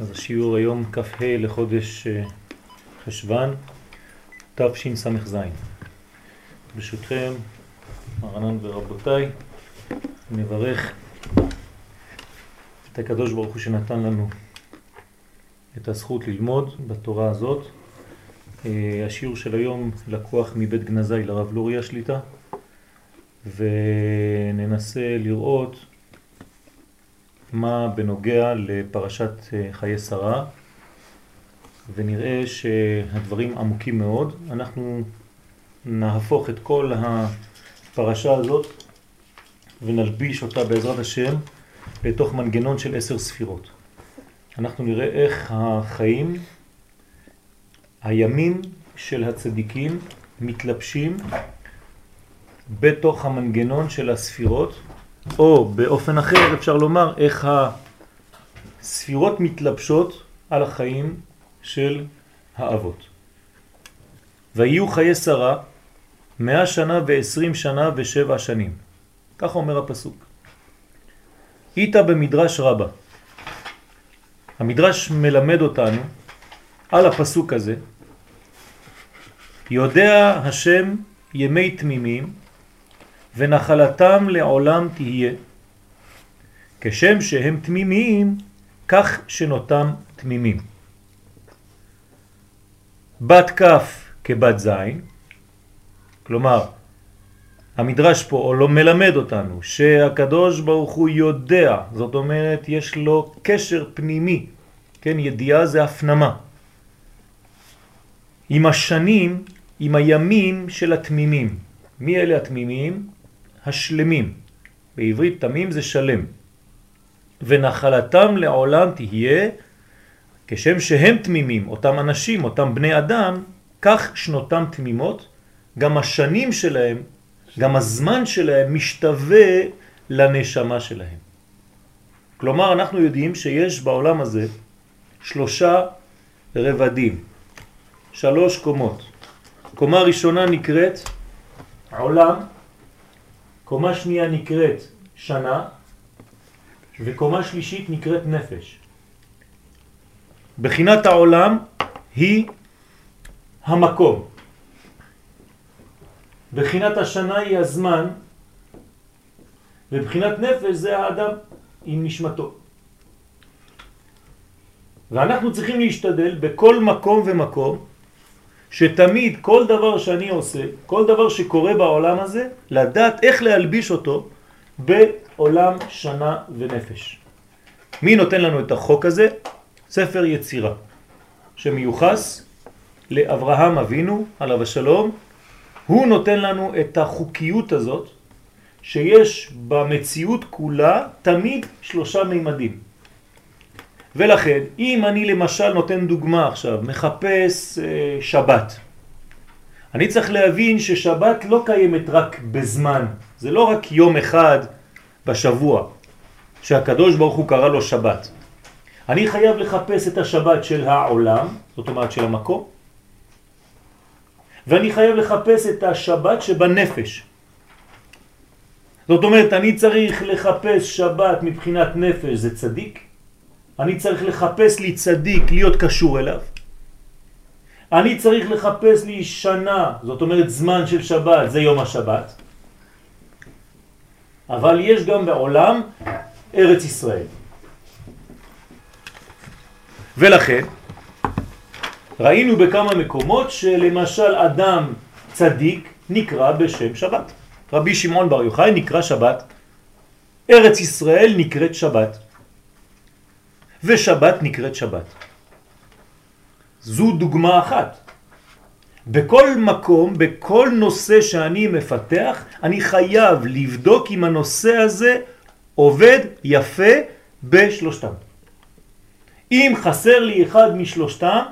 אז השיעור היום כ"ה לחודש אה, חשוון תשס"ז. ברשותכם, מרנן ורבותיי, נברך את הקדוש ברוך הוא שנתן לנו את הזכות ללמוד בתורה הזאת. אה, השיעור של היום לקוח מבית גנזי לרב לורי השליטה, וננסה לראות מה בנוגע לפרשת אה, חיי שרה, ונראה שהדברים עמוקים מאוד. אנחנו נהפוך את כל הפרשה הזאת ונלביש אותה בעזרת השם לתוך מנגנון של עשר ספירות. אנחנו נראה איך החיים, הימים של הצדיקים מתלבשים בתוך המנגנון של הספירות או באופן אחר אפשר לומר איך הספירות מתלבשות על החיים של האבות. ויהיו חיי שרה מאה שנה ועשרים שנה ושבע שנים. כך אומר הפסוק. איתה במדרש רבה. המדרש מלמד אותנו על הפסוק הזה, יודע השם ימי תמימים ונחלתם לעולם תהיה. כשם שהם תמימים, כך שנותם תמימים. בת כף כבת זין, כלומר, המדרש פה לא מלמד אותנו שהקדוש ברוך הוא יודע, זאת אומרת יש לו קשר פנימי, כן, ידיעה זה הפנמה. עם השנים, עם הימים של התמימים. מי אלה התמימים? השלמים. בעברית תמים זה שלם. ונחלתם לעולם תהיה, כשם שהם תמימים, אותם אנשים, אותם בני אדם, כך שנותם תמימות, גם השנים שלהם, גם הזמן שלהם משתווה לנשמה שלהם. כלומר, אנחנו יודעים שיש בעולם הזה שלושה רבדים, שלוש קומות. קומה ראשונה נקראת עולם, קומה שנייה נקראת שנה, וקומה שלישית נקראת נפש. בחינת העולם היא המקום. בחינת השנה היא הזמן, ובחינת נפש זה האדם עם נשמתו. ואנחנו צריכים להשתדל בכל מקום ומקום שתמיד כל דבר שאני עושה, כל דבר שקורה בעולם הזה, לדעת איך להלביש אותו בעולם שנה ונפש. מי נותן לנו את החוק הזה? ספר יצירה, שמיוחס לאברהם אבינו, עליו השלום, הוא נותן לנו את החוקיות הזאת, שיש במציאות כולה תמיד שלושה מימדים. ולכן, אם אני למשל נותן דוגמה עכשיו, מחפש אה, שבת, אני צריך להבין ששבת לא קיימת רק בזמן, זה לא רק יום אחד בשבוע שהקדוש ברוך הוא קרא לו שבת. אני חייב לחפש את השבת של העולם, זאת אומרת של המקום, ואני חייב לחפש את השבת שבנפש. זאת אומרת, אני צריך לחפש שבת מבחינת נפש זה צדיק, אני צריך לחפש לי צדיק להיות קשור אליו. אני צריך לחפש לי שנה, זאת אומרת זמן של שבת, זה יום השבת. אבל יש גם בעולם ארץ ישראל. ולכן ראינו בכמה מקומות שלמשל אדם צדיק נקרא בשם שבת. רבי שמעון בר יוחאי נקרא שבת, ארץ ישראל נקראת שבת. ושבת נקראת שבת. זו דוגמה אחת. בכל מקום, בכל נושא שאני מפתח, אני חייב לבדוק אם הנושא הזה עובד יפה בשלושתם. אם חסר לי אחד משלושתם,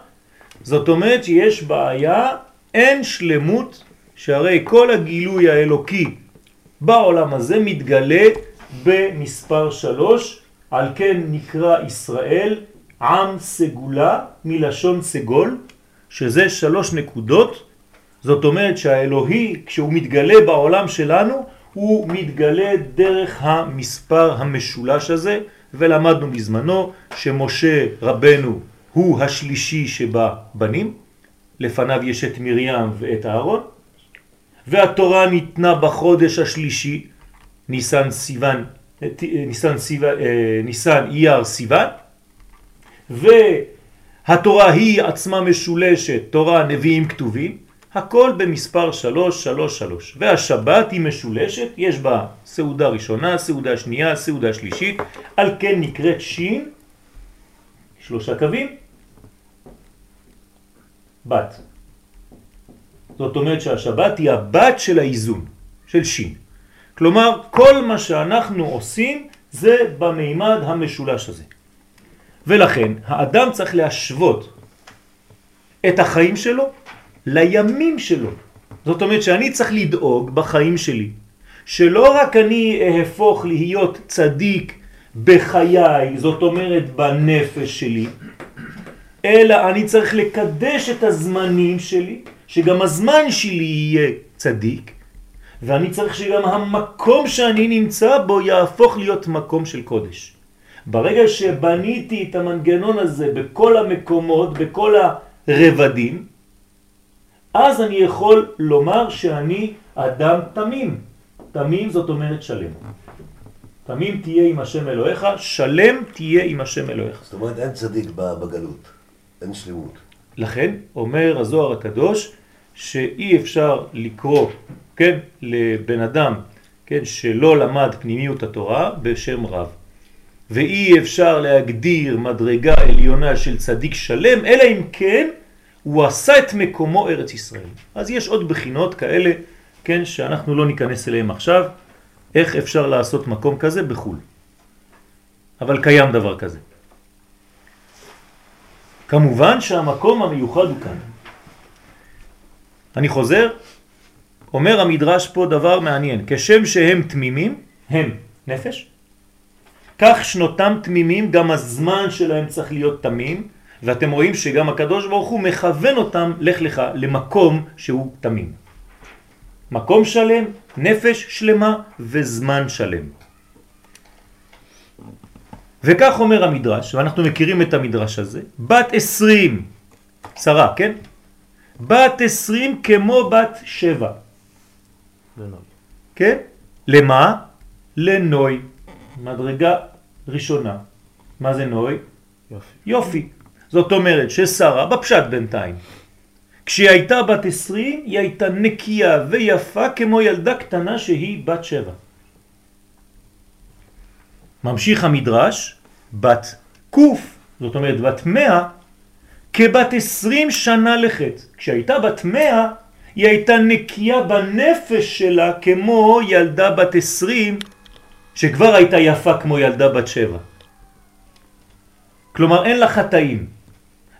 זאת אומרת שיש בעיה, אין שלמות, שהרי כל הגילוי האלוקי בעולם הזה מתגלה במספר שלוש, על כן נקרא ישראל עם סגולה מלשון סגול, שזה שלוש נקודות, זאת אומרת שהאלוהי כשהוא מתגלה בעולם שלנו הוא מתגלה דרך המספר המשולש הזה, ולמדנו בזמנו שמשה רבנו הוא השלישי שבבנים, לפניו יש את מרים ואת אהרון, והתורה ניתנה בחודש השלישי, ניסן סיוון, ניסן, סיוון, ניסן אייר סיוון, והתורה היא עצמה משולשת, תורה, נביאים, כתובים, הכל במספר 333, והשבת היא משולשת, יש בה סעודה ראשונה, סעודה שנייה, סעודה שלישית, על כן נקראת שין, שלושה קווים, בת. זאת אומרת שהשבת היא הבת של האיזון, של שין. כלומר, כל מה שאנחנו עושים זה במימד המשולש הזה. ולכן האדם צריך להשוות את החיים שלו לימים שלו. זאת אומרת שאני צריך לדאוג בחיים שלי שלא רק אני אהפוך להיות צדיק בחיי, זאת אומרת בנפש שלי, אלא אני צריך לקדש את הזמנים שלי, שגם הזמן שלי יהיה צדיק, ואני צריך שגם המקום שאני נמצא בו יהפוך להיות מקום של קודש. ברגע שבניתי את המנגנון הזה בכל המקומות, בכל הרבדים, אז אני יכול לומר שאני אדם תמים. תמים זאת אומרת שלם. תמים תהיה עם השם אלוהיך, שלם תהיה עם השם אלוהיך. זאת אומרת אין צדיק בגלות, אין שלמות. לכן אומר הזוהר הקדוש שאי אפשר לקרוא, כן, לבן אדם, כן, שלא למד פנימיות התורה בשם רב. ואי אפשר להגדיר מדרגה עליונה של צדיק שלם, אלא אם כן הוא עשה את מקומו ארץ ישראל. אז יש עוד בחינות כאלה, כן, שאנחנו לא ניכנס אליהם עכשיו, איך אפשר לעשות מקום כזה בחו"ל. אבל קיים דבר כזה. כמובן שהמקום המיוחד הוא כאן. אני חוזר, אומר המדרש פה דבר מעניין, כשם שהם תמימים, הם נפש, כך שנותם תמימים, גם הזמן שלהם צריך להיות תמים, ואתם רואים שגם הקדוש ברוך הוא מכוון אותם, לך לך, למקום שהוא תמים. מקום שלם, נפש שלמה וזמן שלם. וכך אומר המדרש, ואנחנו מכירים את המדרש הזה, בת עשרים, שרה, כן? בת עשרים כמו בת שבע. לנוי. כן? למה? לנוי. מדרגה ראשונה. מה זה נוי? יופי. יופי. זאת אומרת ששרה, בפשט בינתיים, כשהיא הייתה בת עשרים, היא הייתה נקייה ויפה כמו ילדה קטנה שהיא בת שבע. ממשיך המדרש, בת קוף, זאת אומרת בת מאה, כבת עשרים שנה לחטא. כשהייתה בת מאה, היא הייתה נקייה בנפש שלה כמו ילדה בת עשרים, שכבר הייתה יפה כמו ילדה בת שבע. כלומר אין לה חטאים.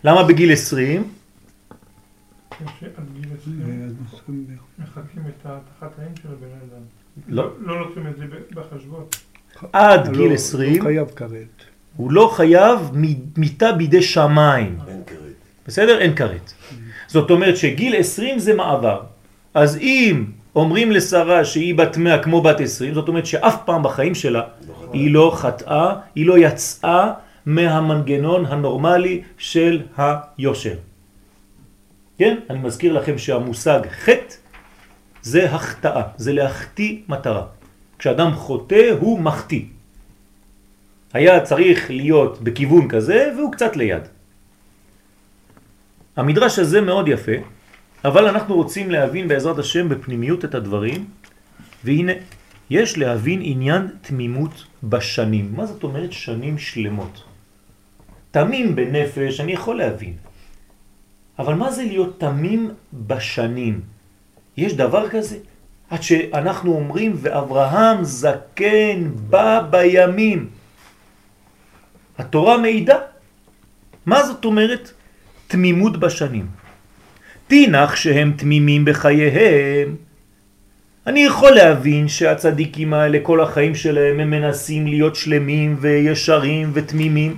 למה בגיל עשרים? מחכים את החטאים של הבן אדם. לא. לא לוקחים את זה בחשבון. עד גיל עשרים. לא חייב כרת. הוא לא חייב מיטה בידי שמיים. אין כרת. בסדר? אין כרת. זאת אומרת שגיל 20 זה מעבר. אז אם אומרים לשרה שהיא בת 100 כמו בת 20, זאת אומרת שאף פעם בחיים שלה היא לא חטאה, היא לא יצאה מהמנגנון הנורמלי של היושר. כן? אני מזכיר לכם שהמושג חטא זה החטאה, זה להחטיא מטרה. כשאדם חוטא הוא מחטיא. היה צריך להיות בכיוון כזה והוא קצת ליד. המדרש הזה מאוד יפה, אבל אנחנו רוצים להבין בעזרת השם בפנימיות את הדברים, והנה, יש להבין עניין תמימות בשנים. מה זאת אומרת שנים שלמות? תמים בנפש אני יכול להבין, אבל מה זה להיות תמים בשנים? יש דבר כזה? עד שאנחנו אומרים ואברהם זקן בא בימים. התורה מעידה. מה זאת אומרת תמימות בשנים? תינח שהם תמימים בחייהם. אני יכול להבין שהצדיקים האלה כל החיים שלהם הם מנסים להיות שלמים וישרים ותמימים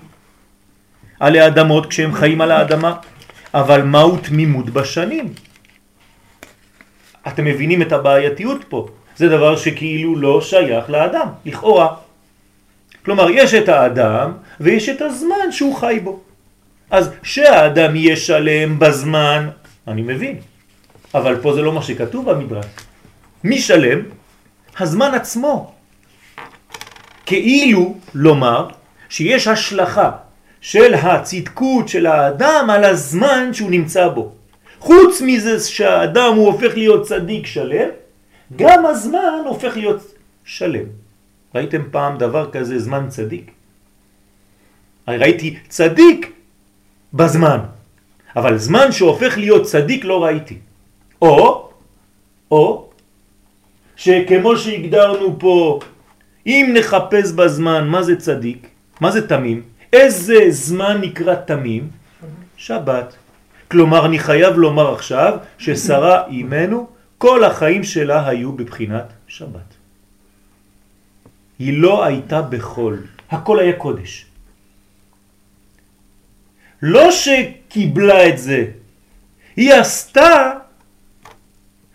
על האדמות כשהם חיים על האדמה, אבל מהו תמימות בשנים? אתם מבינים את הבעייתיות פה. זה דבר שכאילו לא שייך לאדם, לכאורה. כלומר, יש את האדם ויש את הזמן שהוא חי בו. אז שהאדם יהיה שלם בזמן, אני מבין, אבל פה זה לא מה שכתוב במדרש. מי שלם? הזמן עצמו. כאילו לומר שיש השלכה של הצדקות של האדם על הזמן שהוא נמצא בו. חוץ מזה שהאדם הוא הופך להיות צדיק שלם, גם הזמן הופך להיות שלם. ראיתם פעם דבר כזה זמן צדיק? ראיתי צדיק בזמן, אבל זמן שהופך להיות צדיק לא ראיתי. או, או, שכמו שהגדרנו פה, אם נחפש בזמן מה זה צדיק, מה זה תמים, איזה זמן נקרא תמים? שבת. כלומר, אני חייב לומר עכשיו ששרה אימנו, כל החיים שלה היו בבחינת שבת. היא לא הייתה בחול, הכל היה קודש. לא שקיבלה את זה, היא עשתה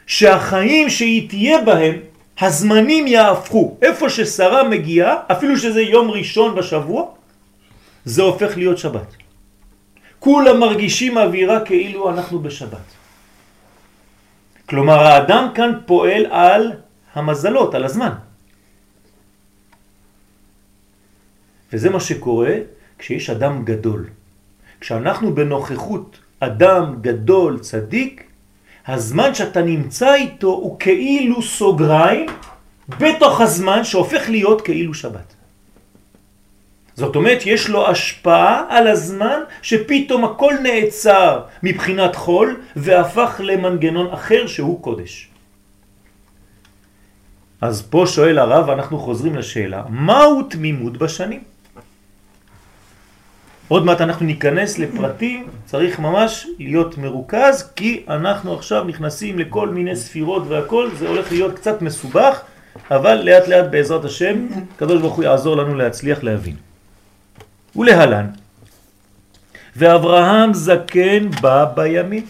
שהחיים שהיא תהיה בהם, הזמנים יהפכו. איפה ששרה מגיעה, אפילו שזה יום ראשון בשבוע, זה הופך להיות שבת. כולם מרגישים אווירה כאילו אנחנו בשבת. כלומר האדם כאן פועל על המזלות, על הזמן. וזה מה שקורה כשיש אדם גדול. כשאנחנו בנוכחות אדם גדול, צדיק, הזמן שאתה נמצא איתו הוא כאילו סוגריים בתוך הזמן שהופך להיות כאילו שבת. זאת אומרת, יש לו השפעה על הזמן שפתאום הכל נעצר מבחינת חול והפך למנגנון אחר שהוא קודש. אז פה שואל הרב, אנחנו חוזרים לשאלה, מהו תמימות בשנים? עוד מעט אנחנו ניכנס לפרטים, צריך ממש להיות מרוכז, כי אנחנו עכשיו נכנסים לכל מיני ספירות והכל, זה הולך להיות קצת מסובך, אבל לאט לאט בעזרת השם, קדוש ברוך הוא יעזור לנו להצליח להבין. ולהלן, ואברהם זקן בא בימים.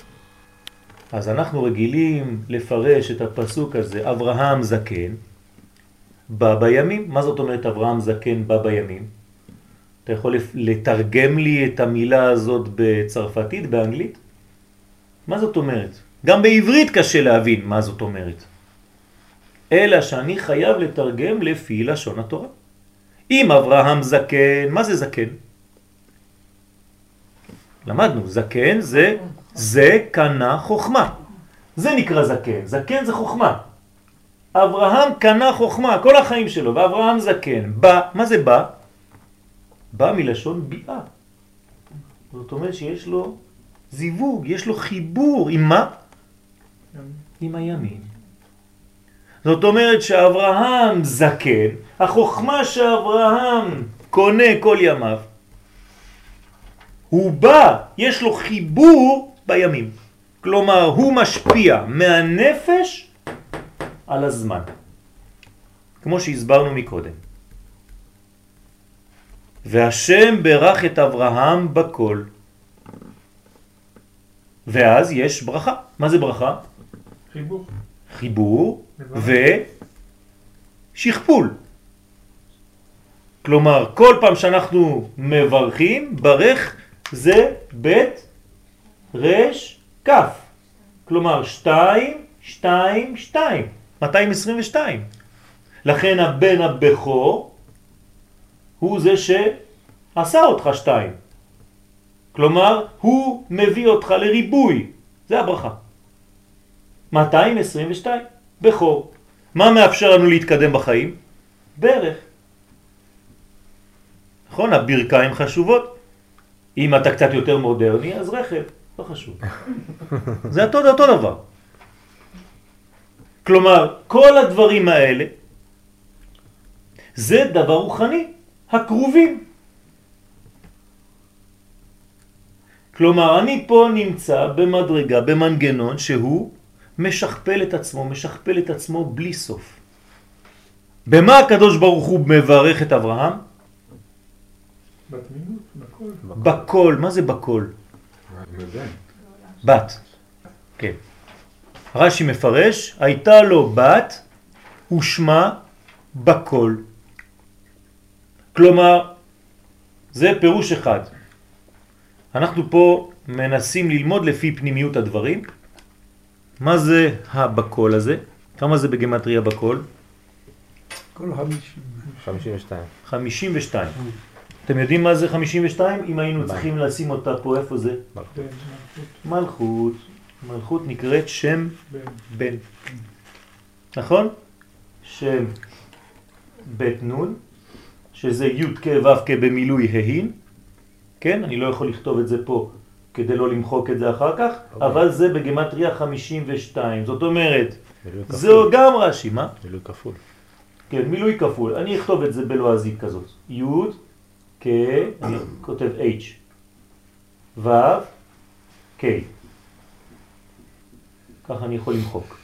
אז אנחנו רגילים לפרש את הפסוק הזה, אברהם זקן בא בימים. מה זאת אומרת אברהם זקן בא בימים? אתה יכול לתרגם לי את המילה הזאת בצרפתית, באנגלית? מה זאת אומרת? גם בעברית קשה להבין מה זאת אומרת. אלא שאני חייב לתרגם לפי לשון התורה. אם אברהם זקן, מה זה זקן? למדנו, זקן זה זה קנה חוכמה. זה נקרא זקן, זקן זה חוכמה. אברהם קנה חוכמה כל החיים שלו, ואברהם זקן. בא, מה זה בא? בא מלשון ביאה. זאת אומרת שיש לו זיווג, יש לו חיבור, עם מה? עם הימין. זאת אומרת שאברהם זקן, החוכמה שאברהם קונה כל ימיו, הוא בא, יש לו חיבור בימים. כלומר, הוא משפיע מהנפש על הזמן. כמו שהסברנו מקודם. והשם ברך את אברהם בכל. ואז יש ברכה. מה זה ברכה? חיבור. חיבור ושכפול. כלומר, כל פעם שאנחנו מברכים, ברך זה בית רש כף. כלומר, שתיים, שתיים, שתיים. 222. לכן הבן הבכור הוא זה שעשה אותך שתיים. כלומר, הוא מביא אותך לריבוי. זה הברכה. 222, בכור. מה מאפשר לנו להתקדם בחיים? ברך. נכון, הברכיים חשובות. אם אתה קצת יותר מודרני, אז רכב, לא חשוב. זה אותו, אותו דבר. כלומר, כל הדברים האלה זה דבר רוחני. הקרובים. כלומר, אני פה נמצא במדרגה, במנגנון שהוא משכפל את עצמו, משכפל את עצמו בלי סוף. במה הקדוש ברוך הוא מברך את אברהם? בתמימות, בכל. בכל, מה זה בכל? בת, כן. רש"י מפרש, הייתה לו בת ושמה בכל. כלומר, זה פירוש אחד. אנחנו פה מנסים ללמוד לפי פנימיות הדברים. מה זה הבקול הזה? כמה זה בגמטריה בקול? כל חמישים. 52. 52. אתם יודעים מה זה 52? אם היינו? צריכים לשים אותה פה, איפה זה? מלכות, מלכות. מלכות נקראת שם בן. בן. נכון? שם בית נון, שזה י' כ' ו' כ' במילוי ההין. כן? אני לא יכול לכתוב את זה פה כדי לא למחוק את זה אחר כך, אוקיי. אבל זה בגמטריה 52. זאת אומרת, מילוי כפול. גם רש"י, מה? מילוי כפול. כן, מילוי כפול. אני אכתוב את זה בלועזית כזאת. י' כ... אני כותב H. ו' K. ככה אני יכול למחוק.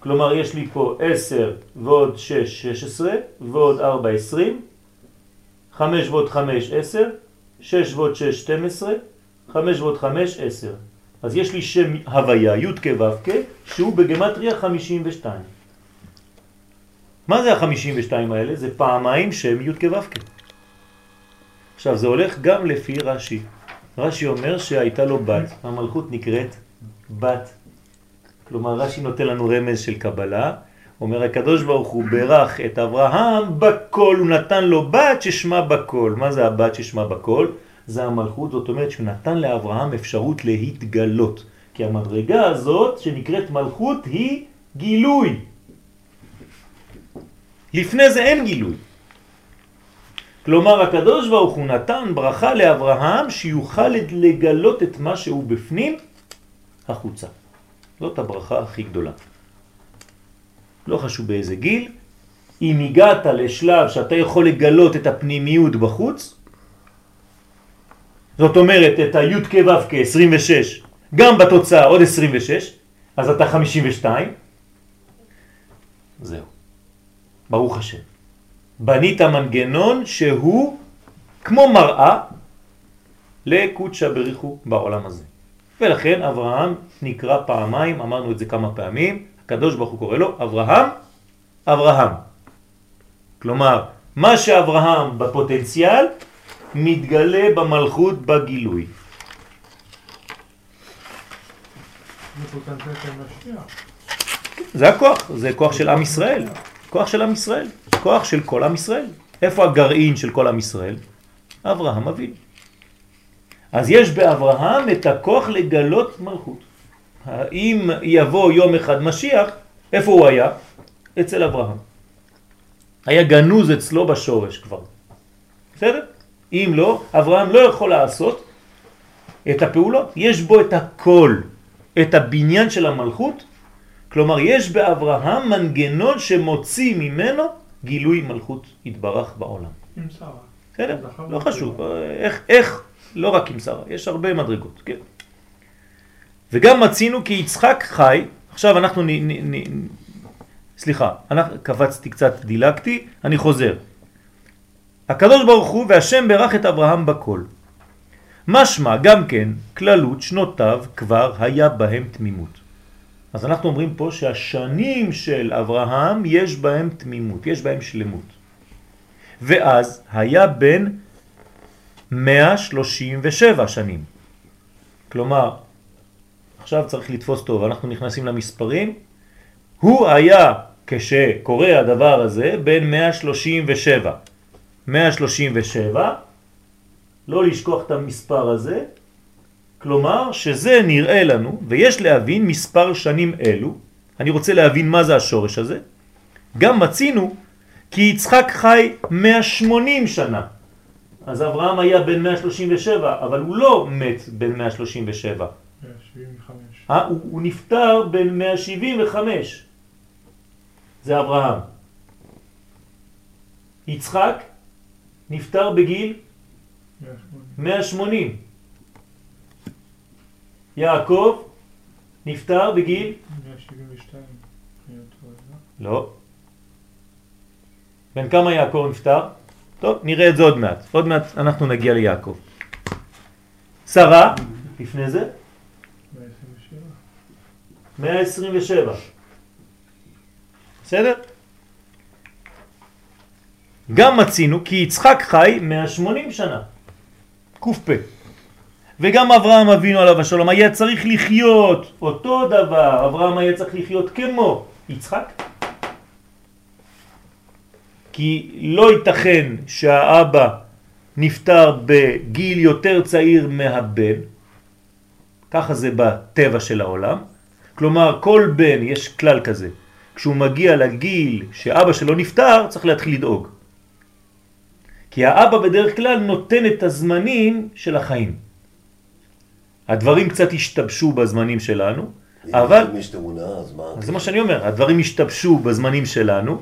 כלומר, יש לי פה 10 ועוד 6, 16, ועוד 4, 20, 5 ועוד 5, 10, 6 ועוד 6, 12, 5 ועוד 5, 10. אז יש לי שם הוויה, י' כ' ו' כ', שהוא בגמטריה 52. מה זה ה-52 האלה? זה פעמיים שם י' כ' ו' כ'. עכשיו, זה הולך גם לפי רש"י. רש"י אומר שהייתה לו בת, המלכות נקראת בת. כלומר, רש"י נותן לנו רמז של קבלה, אומר הקדוש ברוך הוא ברך את אברהם בכל, הוא נתן לו בת ששמה בכל. מה זה הבת ששמה בכל? זה המלכות, זאת אומרת שהוא נתן לאברהם אפשרות להתגלות. כי המדרגה הזאת שנקראת מלכות היא גילוי. לפני זה אין גילוי. כלומר, הקדוש ברוך הוא נתן ברכה לאברהם שיוכל לגלות את מה שהוא בפנים החוצה. זאת הברכה הכי גדולה. לא חשוב באיזה גיל, אם הגעת לשלב שאתה יכול לגלות את הפנימיות בחוץ, זאת אומרת את הי' כ' ו' כ' 26, גם בתוצאה עוד 26, אז אתה 52, זהו. ברוך השם. בנית מנגנון שהוא כמו מראה לקודשא בריחו בעולם הזה. ולכן אברהם נקרא פעמיים, אמרנו את זה כמה פעמים, הקדוש ברוך הוא קורא לו אברהם, אברהם. כלומר, מה שאברהם בפוטנציאל מתגלה במלכות בגילוי. זה הכוח, זה כוח של עם ישראל. כוח של עם ישראל, כוח של כל עם ישראל. איפה הגרעין של כל עם ישראל? אברהם אבינו. אז יש באברהם את הכוח לגלות מלכות. אם יבוא יום אחד משיח, איפה הוא היה? אצל אברהם. היה גנוז אצלו בשורש כבר. בסדר? אם לא, אברהם לא יכול לעשות את הפעולות. יש בו את הכל, את הבניין של המלכות, כלומר יש באברהם מנגנון שמוציא ממנו גילוי מלכות התברך בעולם. עם שרה. בסדר? זכר לא. חשוב, איך, איך, לא רק עם שרה, יש הרבה מדרגות, כן. וגם מצינו כי יצחק חי, עכשיו אנחנו נ... נ, נ סליחה, אנחנו, קפצתי קצת, דילגתי, אני חוזר. הקדוש ברוך הוא והשם ברך את אברהם בכל. משמע גם כן, כללות שנותיו כבר היה בהם תמימות. אז אנחנו אומרים פה שהשנים של אברהם יש בהם תמימות, יש בהם שלמות. ואז היה בן 137 שנים. כלומר, עכשיו צריך לתפוס טוב, אנחנו נכנסים למספרים. הוא היה, כשקורה הדבר הזה, בן 137. 137, לא לשכוח את המספר הזה, כלומר שזה נראה לנו, ויש להבין מספר שנים אלו, אני רוצה להבין מה זה השורש הזה, גם מצינו כי יצחק חי 180 שנה. אז אברהם היה בן 137, אבל הוא לא מת בן 137. 175. אה, הוא, הוא נפטר בן 175. זה אברהם. יצחק נפטר בגיל 180. 180. יעקב נפטר בגיל 172. אני לא לא? בן כמה יעקב נפטר? טוב, נראה את זה עוד מעט. עוד מעט אנחנו נגיע ליעקב. שרה, לפני זה, 127. 127. בסדר? גם מצינו כי יצחק חי 180 שנה. ק"פ. וגם אברהם אבינו עליו השלום היה צריך לחיות אותו דבר, אברהם היה צריך לחיות כמו יצחק. כי לא ייתכן שהאבא נפטר בגיל יותר צעיר מהבן, ככה זה בטבע של העולם. כלומר, כל בן, יש כלל כזה, כשהוא מגיע לגיל שאבא שלו נפטר, צריך להתחיל לדאוג. כי האבא בדרך כלל נותן את הזמנים של החיים. הדברים קצת השתבשו בזמנים שלנו, אבל... אם יש תאונה, אז מה? זה מה שאני אומר, הדברים השתבשו בזמנים שלנו,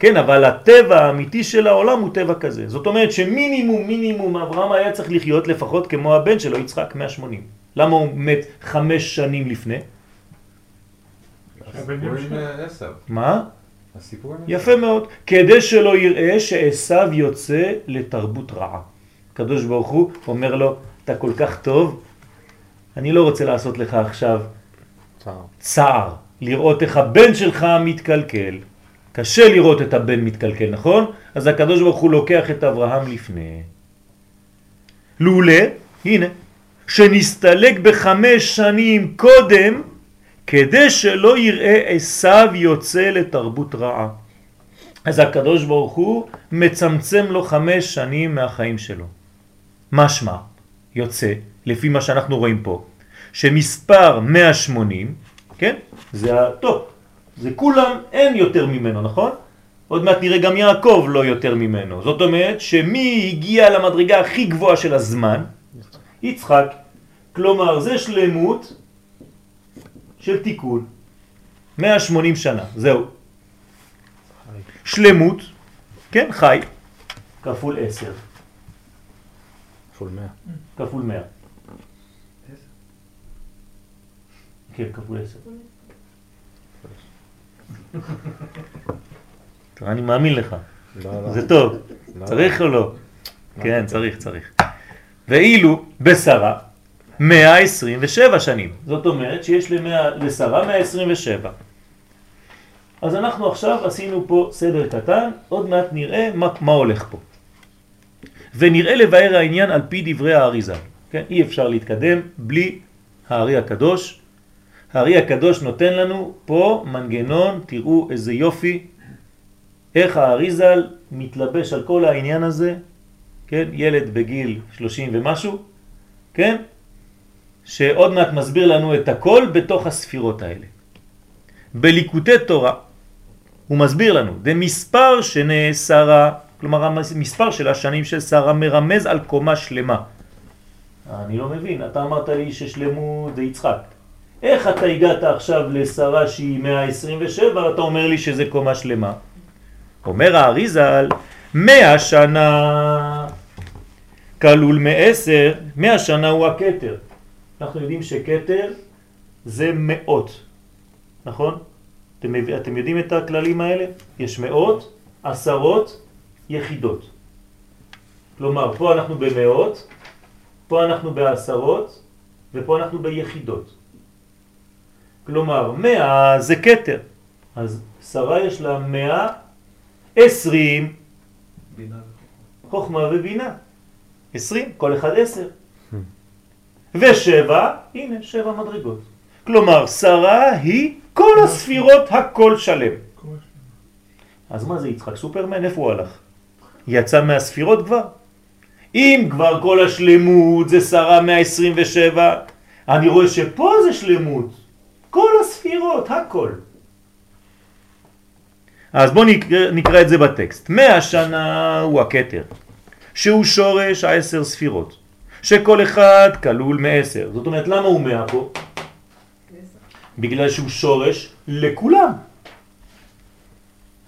כן, אבל הטבע האמיתי של העולם הוא טבע כזה. זאת אומרת שמינימום, מינימום, אברהם היה צריך לחיות לפחות כמו הבן שלו, יצחק, 180. למה הוא מת חמש שנים לפני? הבן הסיפור עם שלו. אה, עשב. מה? הסיפור עם יפה מאוד. כדי שלא יראה שעשו יוצא לתרבות רעה. הקדוש ברוך הוא אומר לו, אתה כל כך טוב, אני לא רוצה לעשות לך עכשיו צער. צער, לראות איך הבן שלך מתקלקל. קשה לראות את הבן מתקלקל, נכון? אז הקדוש ברוך הוא לוקח את אברהם לפני. לולא, הנה, שנסתלק בחמש שנים קודם, כדי שלא יראה עשיו יוצא לתרבות רעה. אז הקדוש ברוך הוא מצמצם לו חמש שנים מהחיים שלו. משמע, יוצא, לפי מה שאנחנו רואים פה, שמספר 180, כן? זה הטופ. זה כולם, אין יותר ממנו, נכון? עוד מעט נראה גם יעקב לא יותר ממנו. זאת אומרת שמי הגיע למדרגה הכי גבוהה של הזמן? יצחק. כלומר, זה שלמות של תיקון. 180 שנה, זהו. שלמות, כן, חי, כפול 10, כפול 100. כפול 100. כן, כפול 10. אני מאמין לך, לא, לא. זה טוב. לא. צריך או לא? כן, צריך, צריך. ואילו בשרה 127 שנים. זאת אומרת שיש למאה- לשרה 127. אז אנחנו עכשיו עשינו פה סדר קטן, עוד מעט נראה מה, מה הולך פה. ונראה לבאר העניין על פי דברי האריזה. כן? אי אפשר להתקדם בלי הארי הקדוש. הארי הקדוש נותן לנו פה מנגנון, תראו איזה יופי, איך האריזל מתלבש על כל העניין הזה, כן? ילד בגיל 30 ומשהו, כן? שעוד מעט מסביר לנו את הכל בתוך הספירות האלה. בליקוטי תורה הוא מסביר לנו, זה מספר שנאסרה, כלומר המספר של השנים של שרה מרמז על קומה שלמה. אני לא מבין, אתה אמרת לי ששלמות זה יצחק. איך אתה הגעת עכשיו לשרה שהיא 127 ואתה אומר לי שזה קומה שלמה? אומר האריזל, מאה שנה כלול מעשר, מאה שנה הוא הכתר. אנחנו יודעים שכתר זה מאות, נכון? אתם, אתם יודעים את הכללים האלה? יש מאות, עשרות, יחידות. כלומר, פה אנחנו במאות, פה אנחנו בעשרות, ופה אנחנו ביחידות. כלומר, מאה זה כתר. אז שרה יש לה מאה עשרים חוכמה ובינה. עשרים, כל אחד עשר. ושבע, הנה שבע מדרגות. כלומר, שרה היא כל הספירות הכל שלם. אז מה זה יצחק סופרמן? איפה הוא הלך? יצא מהספירות כבר? אם כבר כל השלמות זה שרה 127, אני רואה שפה זה שלמות. כל הספירות, הכל. אז בואו נקרא, נקרא את זה בטקסט. מאה שנה הוא הכתר, שהוא שורש העשר ספירות, שכל אחד כלול מעשר. זאת אומרת, למה הוא מאה פה? בגלל שהוא שורש לכולם.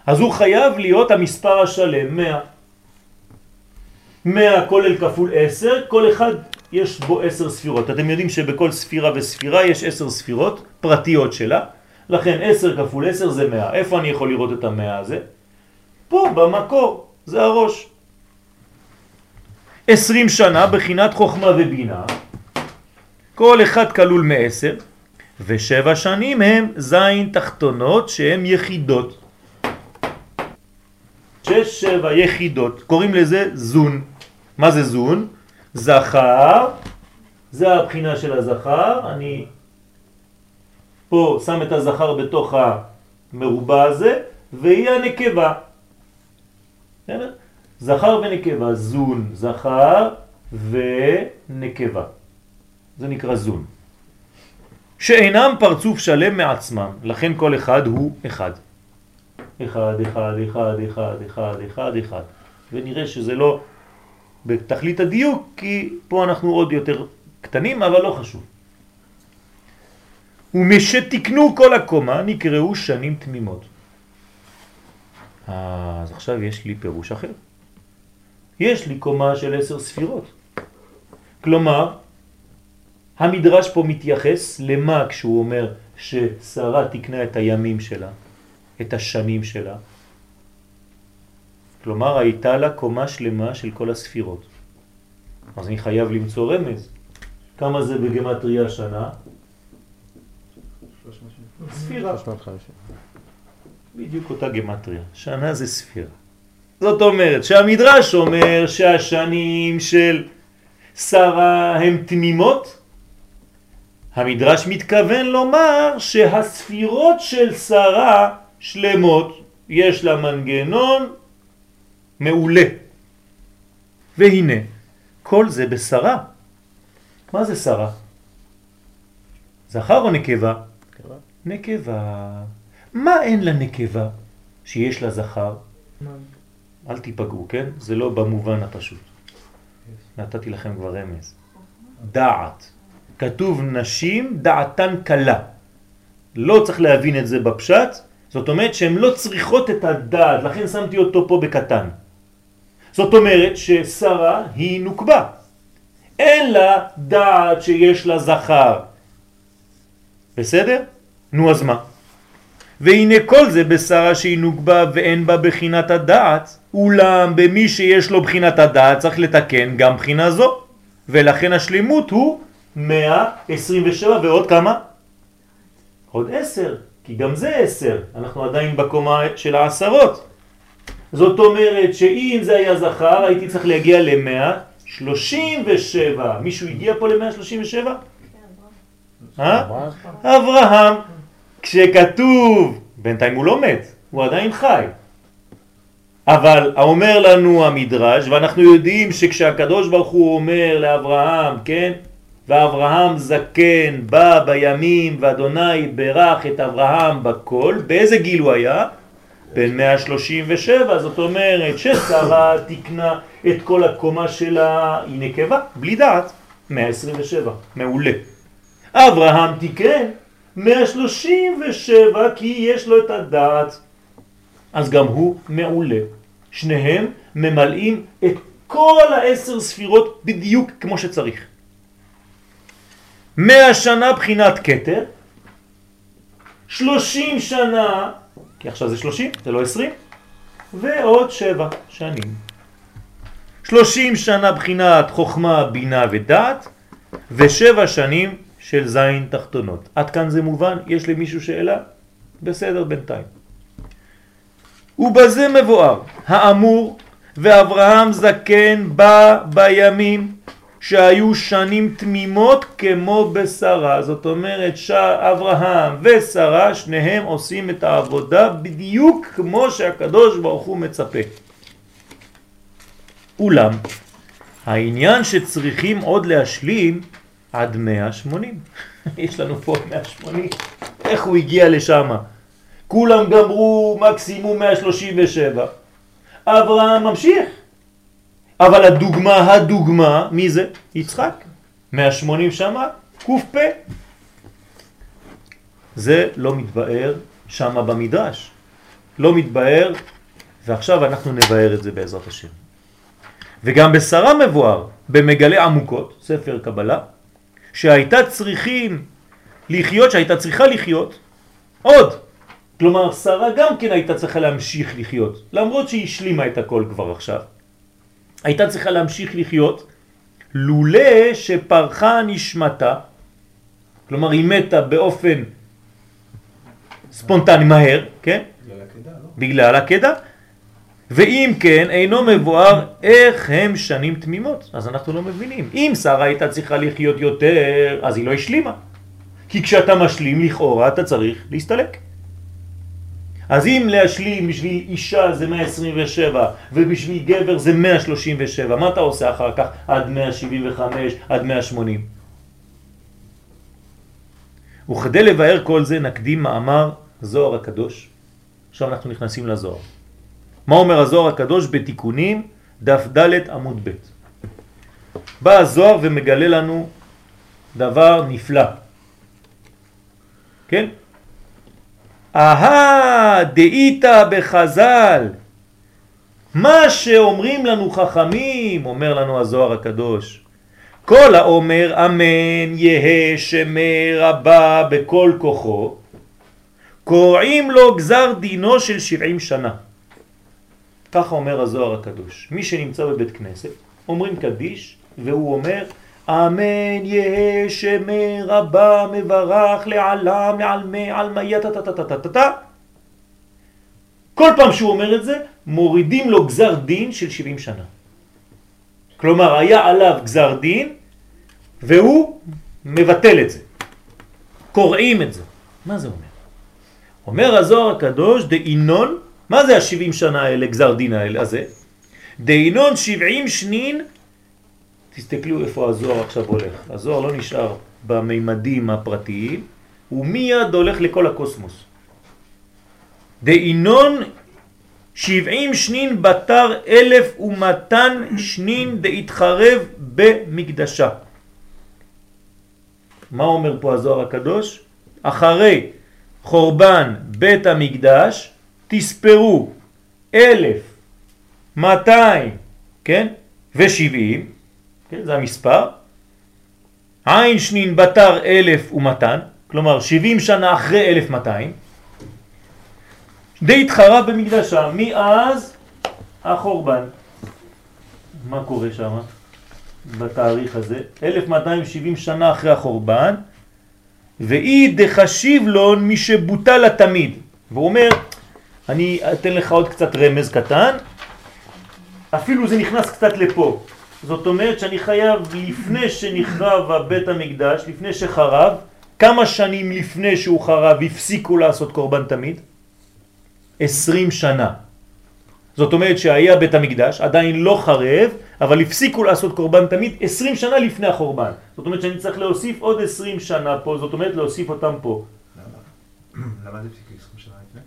אז הוא חייב להיות המספר השלם, 100. 100 כולל כפול 10, כל אחד יש בו 10 ספירות. אתם יודעים שבכל ספירה וספירה יש 10 ספירות פרטיות שלה, לכן 10 כפול 10 זה 100. איפה אני יכול לראות את המאה הזה? פה, במקור, זה הראש. 20 שנה בחינת חוכמה ובינה, כל אחד כלול מעשר, ושבע שנים הם זין תחתונות שהם יחידות. שש 27 יחידות, קוראים לזה זון. מה זה זון? זכר, זה הבחינה של הזכר, אני פה שם את הזכר בתוך המרובע הזה, והיא הנקבה. זכר ונקבה, זון, זכר ונקבה. זה נקרא זון. שאינם פרצוף שלם מעצמם, לכן כל אחד הוא אחד. אחד, אחד, אחד, אחד, אחד, אחד, אחד. ונראה שזה לא בתכלית הדיוק, כי פה אנחנו עוד יותר קטנים, אבל לא חשוב. ומשתקנו כל הקומה נקראו שנים תמימות. אז עכשיו יש לי פירוש אחר. יש לי קומה של עשר ספירות. כלומר, המדרש פה מתייחס למה כשהוא אומר ששרה תקנה את הימים שלה, את השנים שלה. כלומר, הייתה לה קומה שלמה של כל הספירות. אז אני חייב למצוא רמז. כמה זה בגמטריה שנה? ספירה. בדיוק אותה גמטריה. שנה זה ספירה. זאת אומרת שהמדרש אומר שהשנים של שרה הם תמימות, המדרש מתכוון לומר שהספירות של שרה שלמות, יש לה מנגנון מעולה. והנה, כל זה בשרה. מה זה שרה? זכר או נקבה? נקבה. נקבה. מה אין לה נקבה שיש לה זכר? אל תיפגעו, כן? זה לא במובן הפשוט. נתתי לכם כבר רמז. דעת. כתוב נשים דעתן קלה. לא צריך להבין את זה בפשט, זאת אומרת שהן לא צריכות את הדעת, לכן שמתי אותו פה בקטן. זאת אומרת ששרה היא נוקבה. אין לה דעת שיש לה זכר. בסדר? נו אז מה? והנה כל זה בשרה שהיא נוגבה ואין בה בחינת הדעת, אולם במי שיש לו בחינת הדעת צריך לתקן גם בחינה זו, ולכן השלימות הוא 127 ועוד כמה? עוד 10, כי גם זה 10, אנחנו עדיין בקומה של העשרות. זאת אומרת שאם זה היה זכר הייתי צריך להגיע ל-137. מישהו הגיע פה ל-137? אה? אברהם. כשכתוב, בינתיים הוא לא מת, הוא עדיין חי. אבל אומר לנו המדרש, ואנחנו יודעים שכשהקדוש ברוך הוא אומר לאברהם, כן, ואברהם זקן בא בימים ואדוני ברך את אברהם בכל, באיזה גיל הוא היה? בן 137, זאת אומרת ששרה תקנה את כל הקומה שלה, היא נקבה, בלי דעת, 127, מעולה. אברהם תיקן 137 כי יש לו את הדעת, אז גם הוא מעולה. שניהם ממלאים את כל העשר ספירות בדיוק כמו שצריך. מאה שנה בחינת קטר, שלושים שנה, כי עכשיו זה שלושים, זה לא עשרים, ועוד שבע שנים. שלושים שנה בחינת חוכמה, בינה ודעת, ושבע שנים של זין תחתונות. עד כאן זה מובן? יש למישהו שאלה? בסדר בינתיים. ובזה מבואר האמור ואברהם זקן בא בימים שהיו שנים תמימות כמו בשרה. זאת אומרת שאברהם ושרה שניהם עושים את העבודה בדיוק כמו שהקדוש ברוך הוא מצפה. אולם העניין שצריכים עוד להשלים עד 180. יש לנו פה 180. איך הוא הגיע לשם? כולם גמרו מקסימום 137. אברהם ממשיך. אבל הדוגמה, הדוגמה, מי זה? יצחק. 180 שמה, פה. זה לא מתבאר שמה במדרש. לא מתבאר, ועכשיו אנחנו נבאר את זה בעזרת השם. וגם בשרה מבואר, במגלה עמוקות, ספר קבלה, שהייתה צריכים לחיות, שהייתה צריכה לחיות עוד. כלומר, שרה גם כן הייתה צריכה להמשיך לחיות, למרות שהיא השלימה את הכל כבר עכשיו. הייתה צריכה להמשיך לחיות לולא שפרחה נשמתה, כלומר היא מתה באופן ספונטני מהר, כן? בגלל הקדה, לא? בגלל הקדה, ואם כן, אינו מבואר איך הם שנים תמימות. אז אנחנו לא מבינים. אם שרה הייתה צריכה לחיות יותר, אז היא לא השלימה. כי כשאתה משלים, לכאורה אתה צריך להסתלק. אז אם להשלים בשביל אישה זה 127 ובשביל גבר זה 137, מה אתה עושה אחר כך עד 175, עד 180? וכדי לבאר כל זה נקדים מאמר זוהר הקדוש. עכשיו אנחנו נכנסים לזוהר. מה אומר הזוהר הקדוש בתיקונים דף ד' עמוד ב'. בא הזוהר ומגלה לנו דבר נפלא. כן? אהה דאיתא בחז"ל מה שאומרים לנו חכמים, אומר לנו הזוהר הקדוש, כל האומר אמן יהא שמי רבה בכל כוחו, קוראים לו גזר דינו של שבעים שנה. ככה אומר הזוהר הקדוש. מי שנמצא בבית כנסת, אומרים קדיש, והוא אומר, אמן יהא שמי רבה מברך לעלם לעלמי עלמיה טה טה טה טה טה טה כל פעם שהוא אומר את זה, מורידים לו גזר דין של 70 שנה. כלומר, היה עליו גזר דין, והוא מבטל את זה. קוראים את זה. מה זה אומר? אומר הזוהר הקדוש, דאינון, מה זה ה-70 שנה האלה, גזר דין האלה, הזה? דאינון 70 שנין, תסתכלו איפה הזוהר עכשיו הולך. הזוהר לא נשאר במימדים הפרטיים, הוא מיד הולך לכל הקוסמוס. דאינון 70 שנין בתר אלף ומתן שנין דהתחרב במקדשה. מה אומר פה הזוהר הקדוש? אחרי חורבן בית המקדש תספרו אלף, מאתיים, כן? ושבעים, כן? זה המספר. עין שנין בתר אלף ומתן, כלומר שבעים שנה אחרי אלף מאתיים. די התחרה במקדשה, מאז החורבן. מה קורה שם בתאריך הזה? 1270 שנה אחרי החורבן, ואי דחשיב לו מי שבוטל לתמיד. והוא אומר, אני אתן לך עוד קצת רמז קטן, אפילו זה נכנס קצת לפה. זאת אומרת שאני חייב לפני שנחרב הבית המקדש, לפני שחרב, כמה שנים לפני שהוא חרב הפסיקו לעשות קורבן תמיד? עשרים שנה. זאת אומרת שהיה בית המקדש, עדיין לא חרב, אבל הפסיקו לעשות קורבן תמיד עשרים שנה לפני החורבן. זאת אומרת שאני צריך להוסיף עוד עשרים שנה פה, זאת אומרת להוסיף אותם פה. למה זה הפסיק 20 שנה לפני?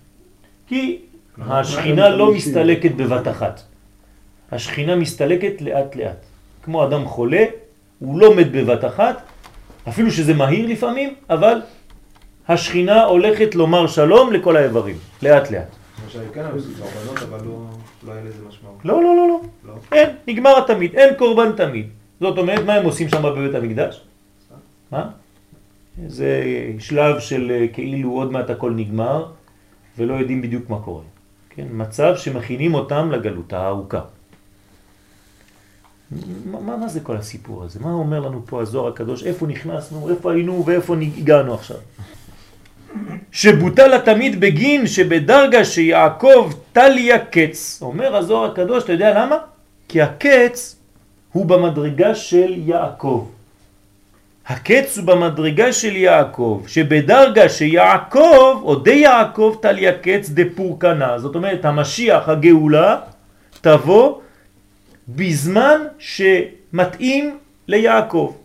כי השכינה לא מסתלקת בבת אחת. השכינה מסתלקת לאט לאט. כמו אדם חולה, הוא לא מת בבת אחת, אפילו שזה מהיר לפעמים, אבל השכינה הולכת לומר שלום לכל האיברים, לאט לאט. כן לא לא. לא, לא, לא, לא. לא? אין, נגמר התמיד, אין קורבן תמיד. זאת אומרת, מה הם עושים שם בבית המקדש? מה? זה שלב של אה, כאילו עוד מעט הכל נגמר, ולא יודעים בדיוק מה קורה. כן? מצב שמכינים אותם לגלות הארוכה. מה, מה, זה כל הסיפור הזה? מה אומר לנו פה הזוהר הקדוש? איפה נכנסנו? איפה היינו ואיפה הגענו עכשיו? שבוטל התמיד בגין שבדרגה שיעקב טליה קץ. אומר הזוהר הקדוש, אתה יודע למה? כי הקץ הוא במדרגה של יעקב. הקץ הוא במדרגה של יעקב, שבדרגה שיעקב, או די יעקב טליה קץ דפורקנה. זאת אומרת, המשיח, הגאולה, תבוא בזמן שמתאים ליעקב.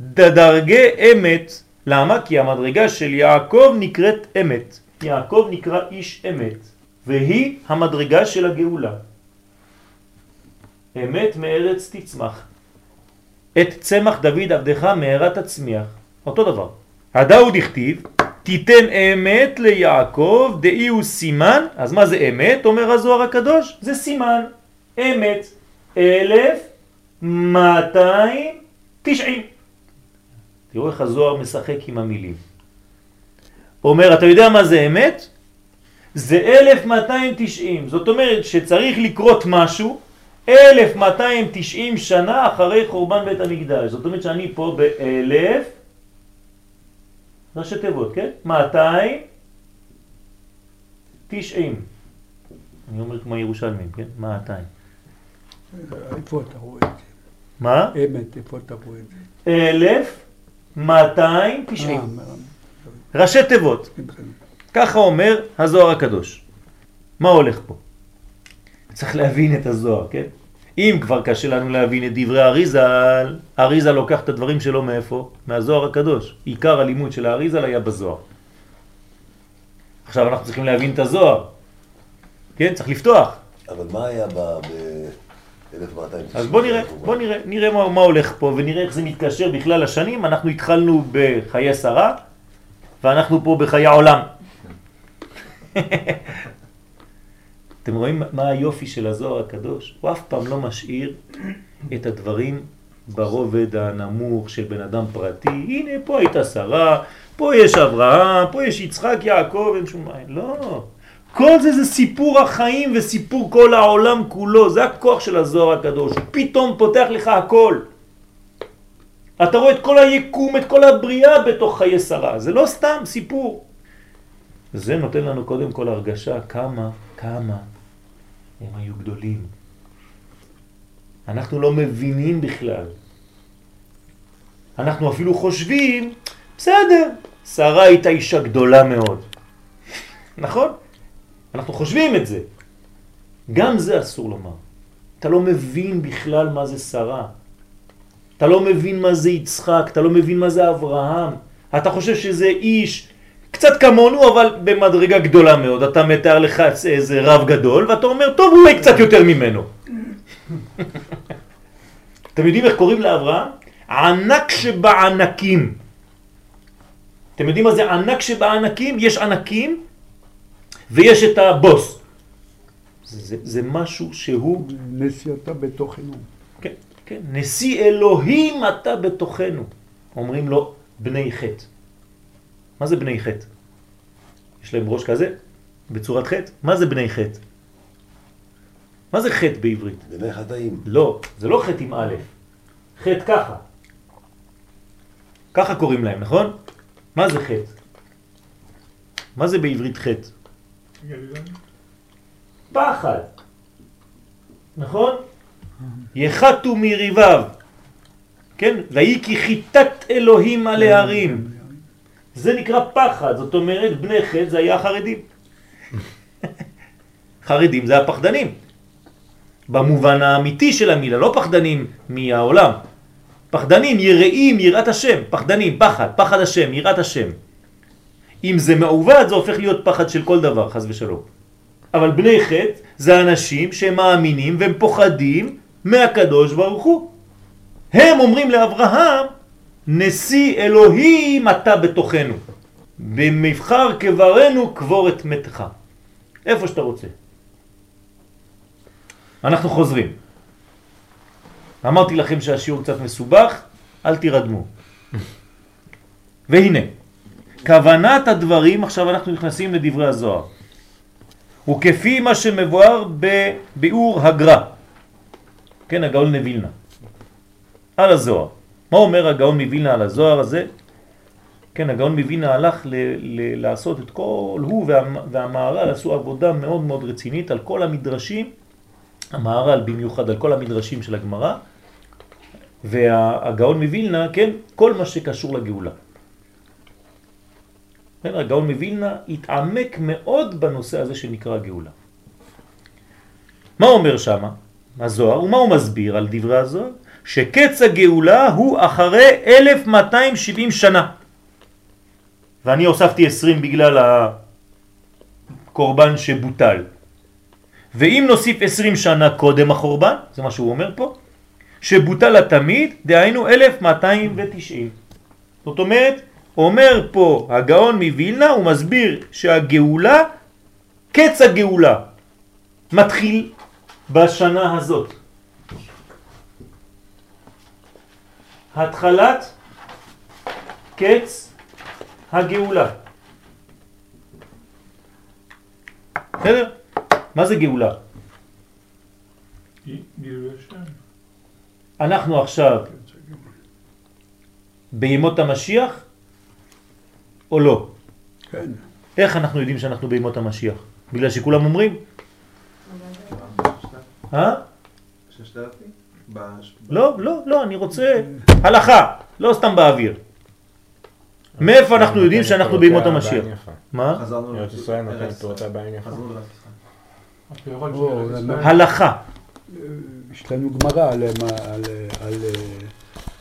דדרגי אמת למה? כי המדרגה של יעקב נקראת אמת. יעקב נקרא איש אמת, והיא המדרגה של הגאולה. אמת מארץ תצמח. את צמח דוד עבדך מהרה תצמיח. אותו דבר. הדאו דכתיב, תיתן אמת ליעקב, דאי הוא סימן, אז מה זה אמת? אומר הזוהר הקדוש, זה סימן. אמת, אלף, מאתיים, תשעים. תראו איך הזוהר משחק עם המילים. אומר, אתה יודע מה זה אמת? זה 1290. זאת אומרת שצריך לקרות משהו 1290 שנה אחרי חורבן בית המקדש. זאת אומרת שאני פה באלף, ראשי תיבות, כן? 290. אני אומר כמו ירושלמים, כן? מעתיים. איפה אתה רואה את זה? מה? אמת, איפה אתה רואה את זה? 1290. אה, ראשי תיבות. ככה אומר הזוהר הקדוש. מה הולך פה? צריך להבין את הזוהר, כן? אם כבר קשה לנו להבין את דברי אריזל, אריזל לוקח את הדברים שלו מאיפה? מהזוהר הקדוש. עיקר הלימוד של האריזל היה בזוהר. עכשיו אנחנו צריכים להבין את הזוהר. כן? צריך לפתוח. אבל מה היה ב-1290? אז בוא נראה, בוא נראה, נראה מה, מה הולך פה ונראה איך זה מתקשר בכלל לשנים. אנחנו התחלנו בחיי שרה ואנחנו פה בחיי העולם. אתם רואים מה היופי של הזוהר הקדוש? הוא אף פעם לא משאיר את הדברים ברובד הנמוך של בן אדם פרטי. הנה, פה הייתה שרה, פה יש אברהם, פה יש יצחק, יעקב, אין שום. לא. כל זה זה סיפור החיים וסיפור כל העולם כולו. זה הכוח של הזוהר הקדוש. פתאום פותח לך הכל. אתה רואה את כל היקום, את כל הבריאה בתוך חיי שרה. זה לא סתם סיפור. זה נותן לנו קודם כל הרגשה כמה, כמה הם היו גדולים. אנחנו לא מבינים בכלל. אנחנו אפילו חושבים, בסדר, שרה הייתה אישה גדולה מאוד. נכון? אנחנו חושבים את זה. גם זה אסור לומר. אתה לא מבין בכלל מה זה שרה. אתה לא מבין מה זה יצחק, אתה לא מבין מה זה אברהם. אתה חושב שזה איש קצת כמונו, אבל במדרגה גדולה מאוד. אתה מתאר לך איזה רב גדול, ואתה אומר, טוב, הוא קצת יותר ממנו. אתם יודעים איך קוראים לאברהם? ענק שבענקים. אתם יודעים מה זה ענק שבענקים? יש ענקים ויש את הבוס. זה, זה, זה משהו שהוא, נשיאתה בתוכנו. כן, כן, נשיא אלוהים אתה בתוכנו. אומרים לו בני חטא. מה זה בני חטא? יש להם ראש כזה, בצורת חטא. מה זה בני חטא? מה זה חטא בעברית? בני חטאים. לא, זה לא חטא עם א', חטא ככה. ככה קוראים להם, נכון? מה זה חטא? מה זה בעברית חטא? פחד. נכון? יחתו מריביו. כן? ויהי כי חיטת אלוהים על ההרים. זה נקרא פחד, זאת אומרת בני חטא זה היה החרדים. חרדים זה הפחדנים. במובן האמיתי של המילה, לא פחדנים מהעולם. פחדנים, יראים, יראת השם, פחדנים, פחד, פחד השם, יראת השם. אם זה מעובד זה הופך להיות פחד של כל דבר, חז ושלום. אבל בני חטא זה אנשים שהם מאמינים והם פוחדים מהקדוש ברוך הוא. הם אומרים לאברהם, נשיא אלוהים אתה בתוכנו. במבחר קברנו קבור את מתך. איפה שאתה רוצה. אנחנו חוזרים. אמרתי לכם שהשיעור קצת מסובך, אל תירדמו. והנה, כוונת הדברים, עכשיו אנחנו נכנסים לדברי הזוהר. וכפי מה שמבואר בביאור הגר"א, כן, הגאון מווילנה, על הזוהר. מה אומר הגאון מווילנה על הזוהר הזה? כן, הגאון מווילנה הלך ל- ל- לעשות את כל, הוא וה, והמהר"ל עשו עבודה מאוד מאוד רצינית על כל המדרשים, המהר"ל במיוחד על כל המדרשים של הגמרא, והגאון מווילנה, כן, כל מה שקשור לגאולה. כן, הגאון מווילנה התעמק מאוד בנושא הזה שנקרא גאולה. מה אומר שם הזוהר ומה הוא מסביר על דברי הזוהר? שקץ הגאולה הוא אחרי 1270 שנה. ואני הוספתי 20 בגלל הקורבן שבוטל. ואם נוסיף 20 שנה קודם החורבן, זה מה שהוא אומר פה, שבוטל התמיד, דהיינו 1290. זאת אומרת, אומר פה הגאון מווילנה, הוא מסביר שהגאולה, קץ הגאולה, מתחיל בשנה הזאת. התחלת קץ הגאולה. בסדר? מה זה גאולה? אנחנו עכשיו בימות המשיח או לא? כן. איך אנחנו יודעים שאנחנו בימות המשיח? בגלל שכולם אומרים? אה? לא, לא, לא, אני רוצה הלכה, לא סתם באוויר. מאיפה אנחנו יודעים שאנחנו בימות המשיח? מה? חזרנו ארץ ישראל נותנת לארץ פירותיה בעין יפה. חזרנו לארץ ישראל. הפירות או, של ארץ למה- ישראל. הלכה. יש לנו גמרא על, על, על אה,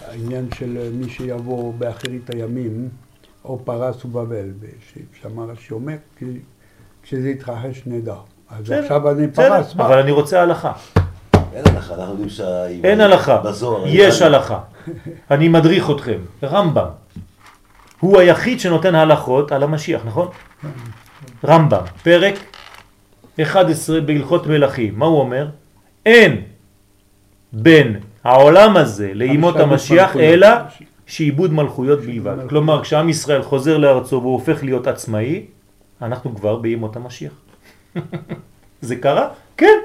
העניין של מי שיבוא באחרית הימים, או פרס ובבל, שם רש"י אומר, כי כשזה יתרחש נדע. אז עכשיו אני פרס, אבל? אני רוצה הלכה. אין הלכה, אנחנו יודעים שה... אין הלכה. יש הלכה. אני מדריך אתכם. רמב"ם. הוא היחיד שנותן הלכות על המשיח, נכון? רמב"ם, פרק 11 בהלכות מלכים. מה הוא אומר? אין בין העולם הזה לימות המשיח. אלא שעיבוד מלכויות בלבד. כלומר, כשעם ישראל חוזר לארצו והוא הופך להיות עצמאי, אנחנו כבר בימות המשיח. זה קרה? כן.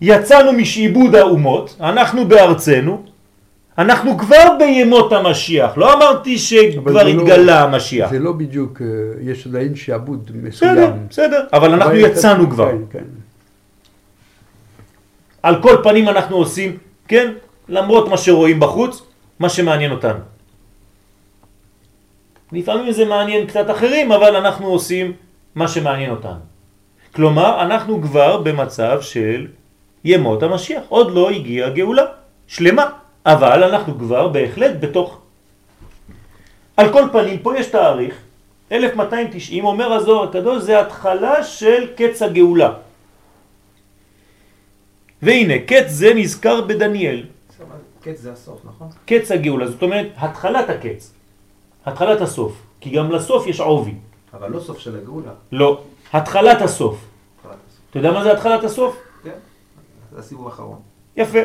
יצאנו משעיבוד האומות, אנחנו בארצנו, אנחנו כבר בימות המשיח. לא אמרתי שכבר לא- התגלה המשיח. זה לא בדיוק, אה, יש עדיין שעבוד בסדר, מסוים. בסדר, אבל אנחנו יצאנו כבר. כן, כן. על כל פנים אנחנו עושים, כן, למרות מה שרואים בחוץ, מה שמעניין אותנו. לפעמים זה מעניין קצת אחרים, אבל אנחנו עושים מה שמעניין אותנו. כלומר, אנחנו כבר במצב של ימות המשיח. עוד לא הגיעה גאולה שלמה, אבל אנחנו כבר בהחלט בתוך... על כל פנים, פה יש תאריך, 1290, אומר הזוהר הקדוש, זה התחלה של קץ הגאולה. והנה, קץ זה נזכר בדניאל, קץ זה הסוף, נכון? קץ הגאולה, זאת אומרת, התחלת הקץ, התחלת הסוף, כי גם לסוף יש עובי. אבל לא סוף של הגאולה. לא, התחלת הסוף. התחלת הסוף. אתה יודע מה זה התחלת הסוף? כן, זה הסיבוב האחרון. יפה.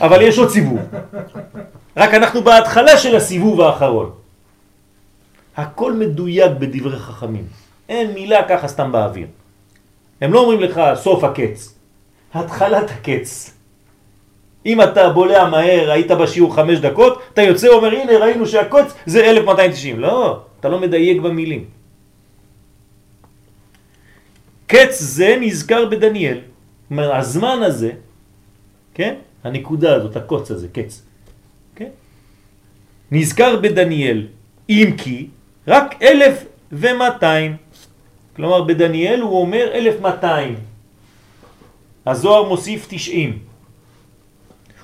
אבל יש עוד סיבוב. רק אנחנו בהתחלה של הסיבוב האחרון. הכל מדויק בדברי חכמים. אין מילה ככה סתם באוויר. הם לא אומרים לך סוף הקץ. התחלת הקץ. אם אתה בולע מהר, היית בשיעור חמש דקות, אתה יוצא ואומר, הנה ראינו שהקוץ זה 1290. לא, אתה לא מדייק במילים. קץ זה נזכר בדניאל. אומרת, הזמן הזה, כן? הנקודה הזאת, הקוץ הזה, קץ. כן? נזכר בדניאל, אם כי רק אלף ומאתיים. כלומר, בדניאל הוא אומר אלף מאתיים. הזוהר מוסיף תשעים.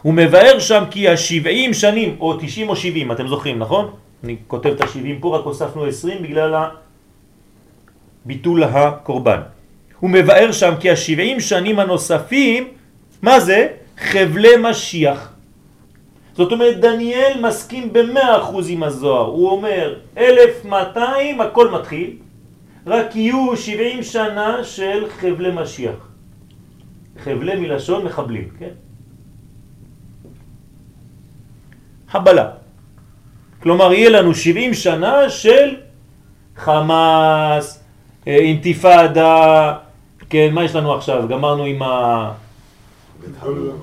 הוא מבאר שם כי השבעים שנים, או תשעים או שבעים, אתם זוכרים, נכון? אני כותב את השבעים פה, רק הוספנו עשרים בגלל ביטול הקורבן. הוא מבאר שם כי השבעים שנים הנוספים, מה זה? חבלי משיח. זאת אומרת, דניאל מסכים במאה אחוז עם הזוהר. הוא אומר, 1200 הכל מתחיל, רק יהיו 70 שנה של חבלי משיח. חבלי מלשון מחבלים, כן? חבלה. כלומר, יהיה לנו 70 שנה של חמאס, אה, אינתיפאדה, כן, מה יש לנו עכשיו? גמרנו עם ה...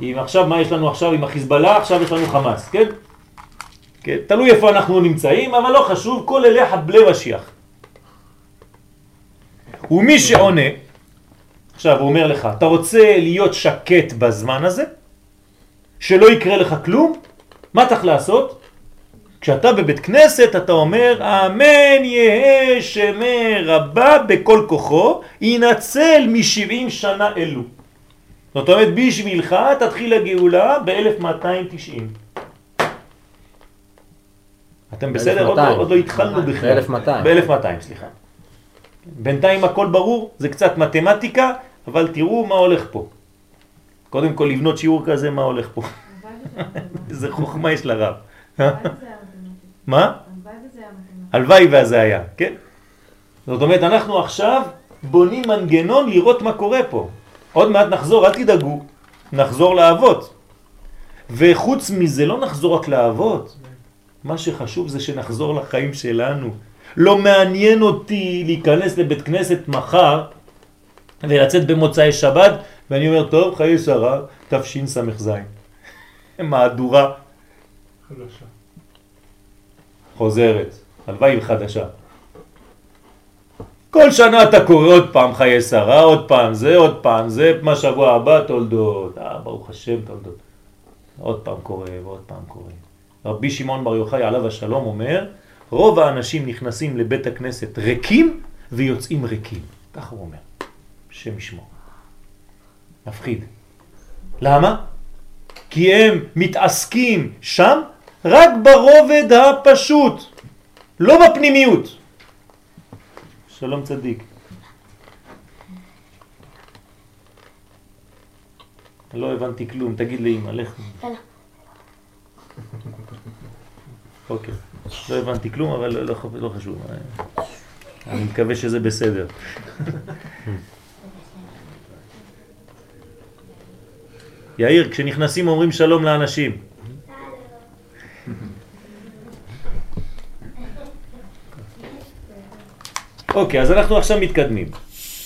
עם עכשיו, מה יש לנו עכשיו עם החיזבאללה? עכשיו יש לנו חמאס, כן? כן? תלוי איפה אנחנו נמצאים, אבל לא חשוב, כל אלה חבלי משיח. ומי שעונה, עכשיו הוא אומר לך, אתה רוצה להיות שקט בזמן הזה? שלא יקרה לך כלום? מה צריך לעשות? כשאתה בבית כנסת אתה אומר אמן יהא שמי רבה בכל כוחו ינצל משבעים שנה אלו. זאת אומרת בשבילך תתחיל הגאולה ב-1290. אתם בסדר? עוד, לא- עוד לא התחלנו בכלל. ב-1200. ב-1200, סליחה. בינתיים הכל ברור, זה קצת מתמטיקה, אבל תראו מה הולך פה. קודם כל לבנות שיעור כזה, מה הולך פה. איזה חוכמה יש לרב. מה? הלוואי וזה היה, כן? זאת אומרת, אנחנו עכשיו בונים מנגנון לראות מה קורה פה. עוד מעט נחזור, אל תדאגו, נחזור לעבוד. וחוץ מזה, לא נחזור רק לעבוד. מה שחשוב זה שנחזור לחיים שלנו. לא מעניין אותי להיכנס לבית כנסת מחר ולצאת במוצאי שבת, ואני אומר, טוב, חיי שרה, תשס"ז. מהדורה חדשה. חוזרת, הלוואי חדשה. כל שנה אתה קורא עוד פעם חיי שרה, עוד פעם זה, עוד פעם זה, מה שבוע הבא תולדות, אה, ברוך השם תולדות. עוד פעם קורא ועוד פעם קורא. רבי שמעון בר יוחאי עליו השלום אומר, רוב האנשים נכנסים לבית הכנסת ריקים ויוצאים ריקים. ככה הוא אומר, שם ישמור. מפחיד. למה? כי הם מתעסקים שם רק ברובד הפשוט, לא בפנימיות. שלום צדיק. לא הבנתי כלום, תגיד לאמא, לך. אוקיי, לא הבנתי כלום, אבל לא, לא, לא חשוב. אני מקווה שזה בסדר. יאיר, כשנכנסים אומרים שלום לאנשים. אוקיי, אז אנחנו עכשיו מתקדמים.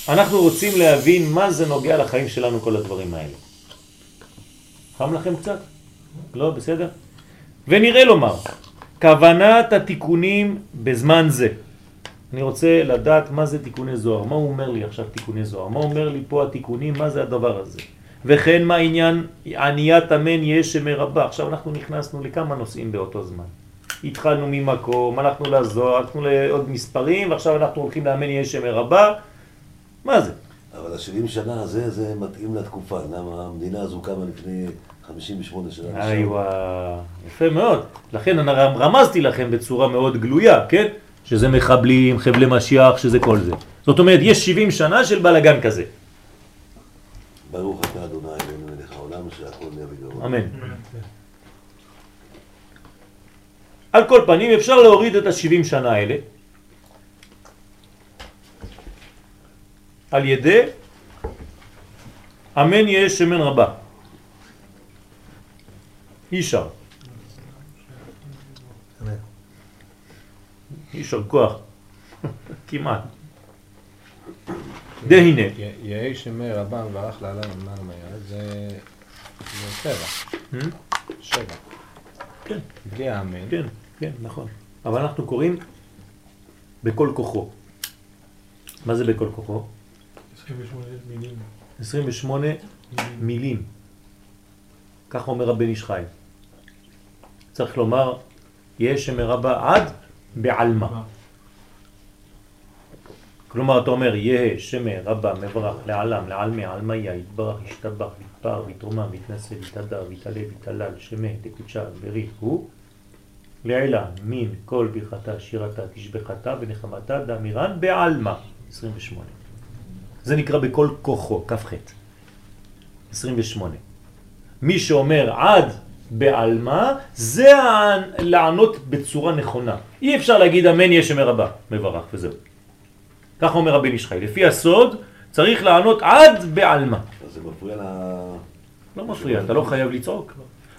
אנחנו רוצים להבין מה זה נוגע לחיים שלנו כל הדברים האלה. חם לכם קצת? לא, בסדר? ונראה לומר, כוונת התיקונים בזמן זה. אני רוצה לדעת מה זה תיקוני זוהר, מה הוא אומר לי עכשיו תיקוני זוהר, מה אומר לי פה התיקונים, מה זה הדבר הזה. וכן מה עניין עניית אמן יש שמרבה. עכשיו אנחנו נכנסנו לכמה נושאים באותו זמן. התחלנו ממקום, הלכנו לזוהר, הלכנו לעוד מספרים, ועכשיו אנחנו הולכים לאמן יש שמרבה. מה זה? אבל ה-70 שנה הזה, זה מתאים לתקופה. למה המדינה הזו קמה לפני 58 שנה. איווה, יפה מאוד. לכן אני רמזתי לכם בצורה מאוד גלויה, כן? שזה מחבלים, חבלי משיח, שזה כל זה. זאת אומרת, יש 70 שנה של בלגן כזה. ברוך אתה אדוני אלוהינו מלך העולם, שהכל נהיה בגרון. אמן. על כל פנים אפשר להוריד את ה-70 שנה האלה על ידי אמן יהיה שמן רבה. יישר. יישר כוח. כמעט. דהנה. יהי שמי רבם וערך לעלה למעלה מהיד, זה שבע. Hmm? שבע. כן. בלי האמן. כן, כן, נכון. אבל אנחנו קוראים בכל כוחו. מה זה בכל כוחו? 28 מילים. 28 מילים. כך אומר הבן איש חי. צריך לומר, יש שמרבה עד בעלמה. כלומר, אתה אומר, יהא שמא רבה מברך לעלם, לעלמי, עלמיה, יתברך, ישתבח, יתפאר, יתרומם, יתנשא, יתהדר, יתעלה, יתהלל, שמא, דקודשה, ברית, הוא לעילה, מין, כל ברכתה, שירתה, תשבחתה ונחמתה, דאמירן, בעלמה. 28. זה נקרא בכל כוחו, כ"ח. 28. מי שאומר עד בעלמה, זה לענות בצורה נכונה. אי אפשר להגיד אמן יש מרבה, מברך וזהו. כך אומר הבן איש חי. לפי הסוד צריך לענות עד בעלמה. אז זה מפריע ל... לא מפריע, אתה לא חייב לצעוק.